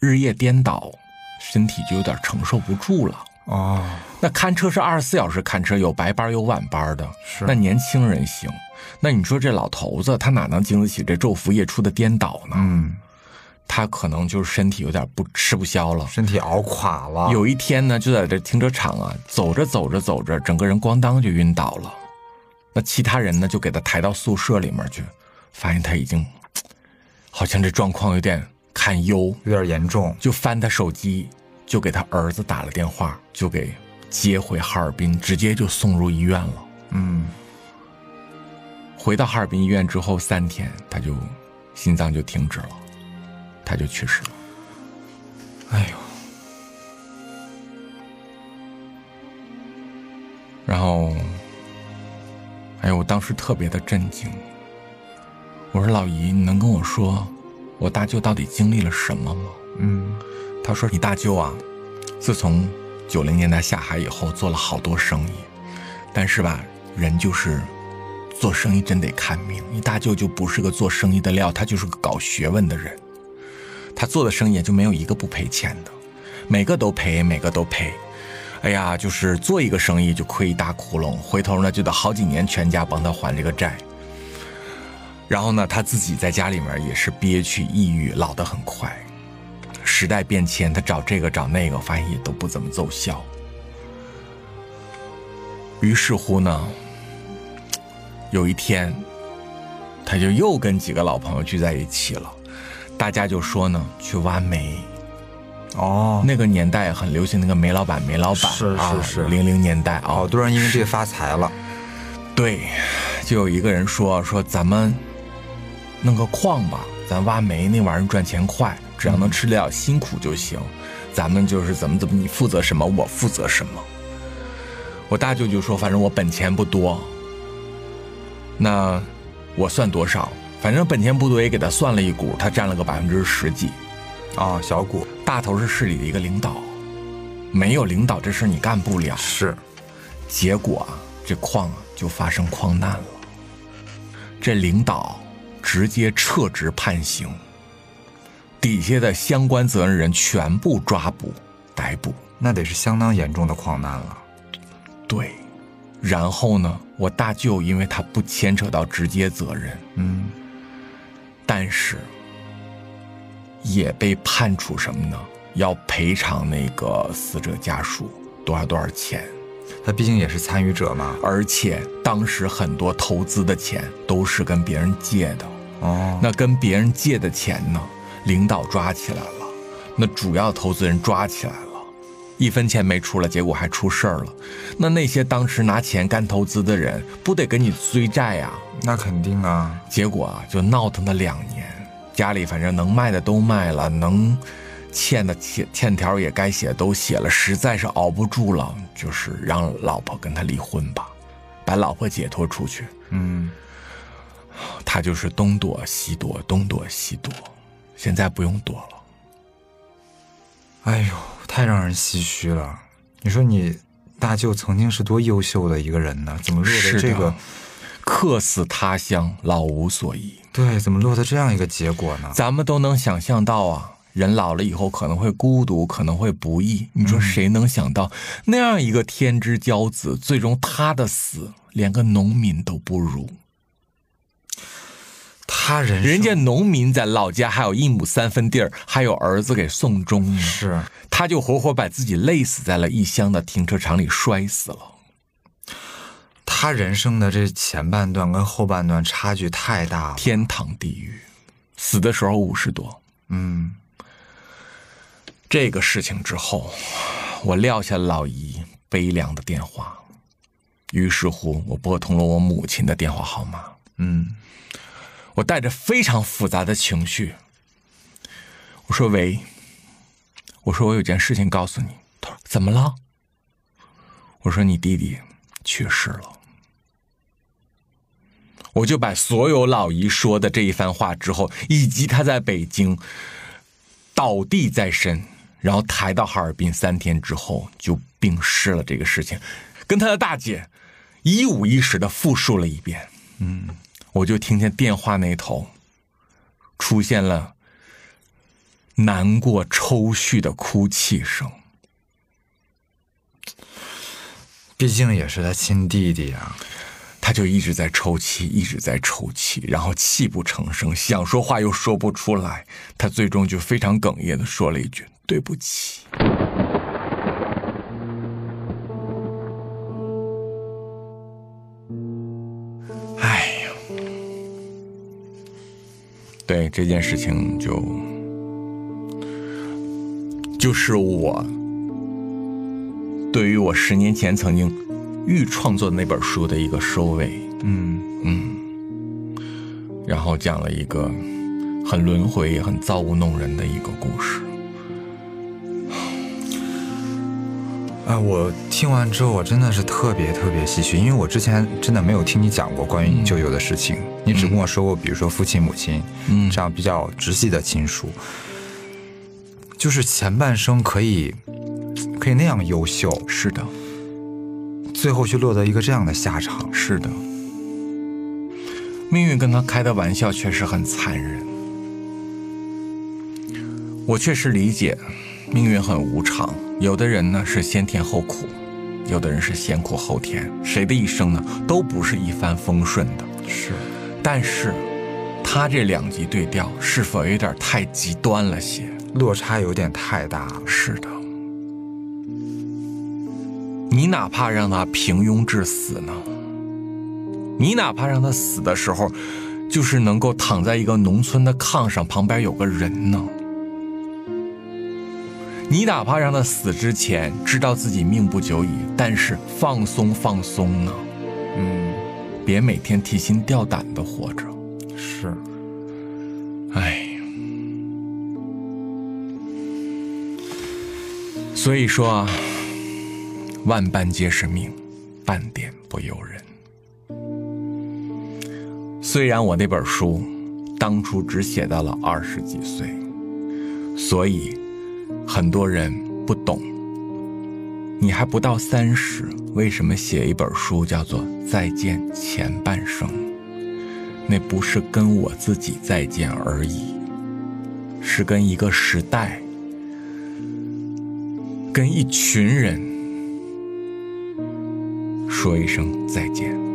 日夜颠倒，身体就有点承受不住了。
哦，
那看车是二十四小时看车，有白班有晚班的。
是
那年轻人行，那你说这老头子他哪能经得起这昼伏夜出的颠倒呢？
嗯，
他可能就是身体有点不吃不消了。
身体熬垮了。
有一天呢，就在这停车场啊，走着走着走着，整个人咣当就晕倒了。那其他人呢，就给他抬到宿舍里面去，发现他已经好像这状况有点堪忧，
有点严重。
就翻他手机，就给他儿子打了电话，就给接回哈尔滨，直接就送入医院了。
嗯，
回到哈尔滨医院之后三天，他就心脏就停止了，他就去世了。
哎呦，
然后，哎呦，我当时特别的震惊。我说：“老姨，你能跟我说，我大舅到底经历了什么吗
嗯，？”
他说：“你大舅啊，自从九零年代下海以后，做了好多生意，但是吧，人就是做生意真得看命。你大舅就不是个做生意的料，他就是个搞学问的人。他做的生意也就没有一个不赔钱的，每个都赔，每个都赔。哎呀，就是做一个生意就亏一大窟窿，回头呢就得好几年全家帮他还这个债。然后呢，他自己在家里面也是憋屈、抑郁，老得很快。时代变迁，他找这个找那个，发现也都不怎么奏效。于是乎呢，有一天，他就又跟几个老朋友聚在一起了，大家就说呢，去挖煤。
哦，
那个年代很流行那个煤老板，煤老板
是是
啊
是
零零年代啊，
好多人因为这个发财了。
对，就有一个人说说咱们弄个矿吧，咱挖煤那玩意儿赚钱快，只要能吃得了辛苦就行。咱们就是怎么怎么，你负责什么，我负责什么。我大舅舅说，反正我本钱不多，那我算多少？反正本田部队，也给他算了一股，他占了个百分之十几。
哦，小股
大头是市里的一个领导，没有领导这事你干不了。
是
结果啊，这矿啊就发生矿难了。这领导直接撤职判刑，底下的相关责任人全部抓捕逮捕。
那得是相当严重的矿难了。
对，然后呢，我大舅因为他不牵扯到直接责任，
嗯，
但是也被判处什么呢？要赔偿那个死者家属多少多少钱。
他毕竟也是参与者嘛。
而且当时很多投资的钱都是跟别人借的，
哦，
那跟别人借的钱呢，领导抓起来了，那主要投资人抓起来了，一分钱没出来，结果还出事儿了。那那些当时拿钱干投资的人，不得给你追债呀、
那肯定啊。
结果啊，就闹腾了两年，家里反正能卖的都卖了，能欠的欠欠条也该写都写了，实在是熬不住了，就是让老婆跟他离婚吧，把老婆解脱出去。
嗯，
他就是东躲西躲，东躲西躲，现在不用躲了。
哎呦，太让人唏嘘了。你说你大舅曾经是多优秀的一个人呢，怎么落得这个？
客死他乡，老无所依。
对，怎么落得这样一个结果呢？
咱们都能想象到啊，人老了以后可能会孤独，可能会不易。你说谁能想到那样一个天之骄子，最终他的死连个农民都不如？
他人
人家农民在老家还有一亩三分地儿，还有儿子给送终呢，
是
他就活活把自己累死在了异乡的停车场里，摔死了。
他人生的这前半段跟后半段差距太大了。
天堂地狱，死的时候五十多。
嗯，
这个事情之后，我撂下老姨悲凉的电话，于是乎，我拨通了我母亲的电话号码。
嗯，
我带着非常复杂的情绪，我说：“喂，我说我有件事情告诉你。”他说：“怎么了？”我说：“你弟弟去世了。”我就把所有老姨说的这一番话之后，以及他在北京倒地在身，然后抬到哈尔滨三天之后就病逝了这个事情，跟他的大姐一五一十的复述了一遍。嗯，我就听见电话那头出现了难过抽搐的哭泣声。
毕竟也是他亲弟弟啊。
他就一直在抽泣，一直在抽泣，然后泣不成声，想说话又说不出来。他最终就非常哽咽的说了一句：“对不起。”哎呀，对这件事情就就是我对于我十年前曾经预创作的那本书的一个收尾。嗯。
嗯。
然后讲了一个很轮回也很造物弄人的一个故事。
啊，我听完之后，我真的是特别特别唏嘘，因为我之前真的没有听你讲过关于你舅舅的事情，你只跟我说过，比如说父亲、母亲，
嗯。
这样比较直系的亲属，就是前半生可以可以那样优秀，
是的，
最后却落得一个这样的下场。
是的，命运跟他开的玩笑确实很残忍。我确实理解，命运很无常。有的人呢是先甜后苦，有的人是先苦后甜。谁的一生呢都不是一帆风顺的。
是，
但是，他这两极对调是否有点太极端了些？
落差有点太大了。
是的，你哪怕让他平庸致死呢？你哪怕让他死的时候，就是能够躺在一个农村的炕上，旁边有个人呢？你哪怕让他死之前知道自己命不久矣，但是放松放松呢？
嗯，
别每天提心吊胆的活着。
是，
哎，所以说啊，万般皆是命，半点不由人。虽然我那本书当初只写到了二十几岁，所以很多人不懂。你还不到三十，为什么写一本书叫做《再见前半生》？那不是跟我自己再见而已，是跟一个时代，跟一群人说一声再见。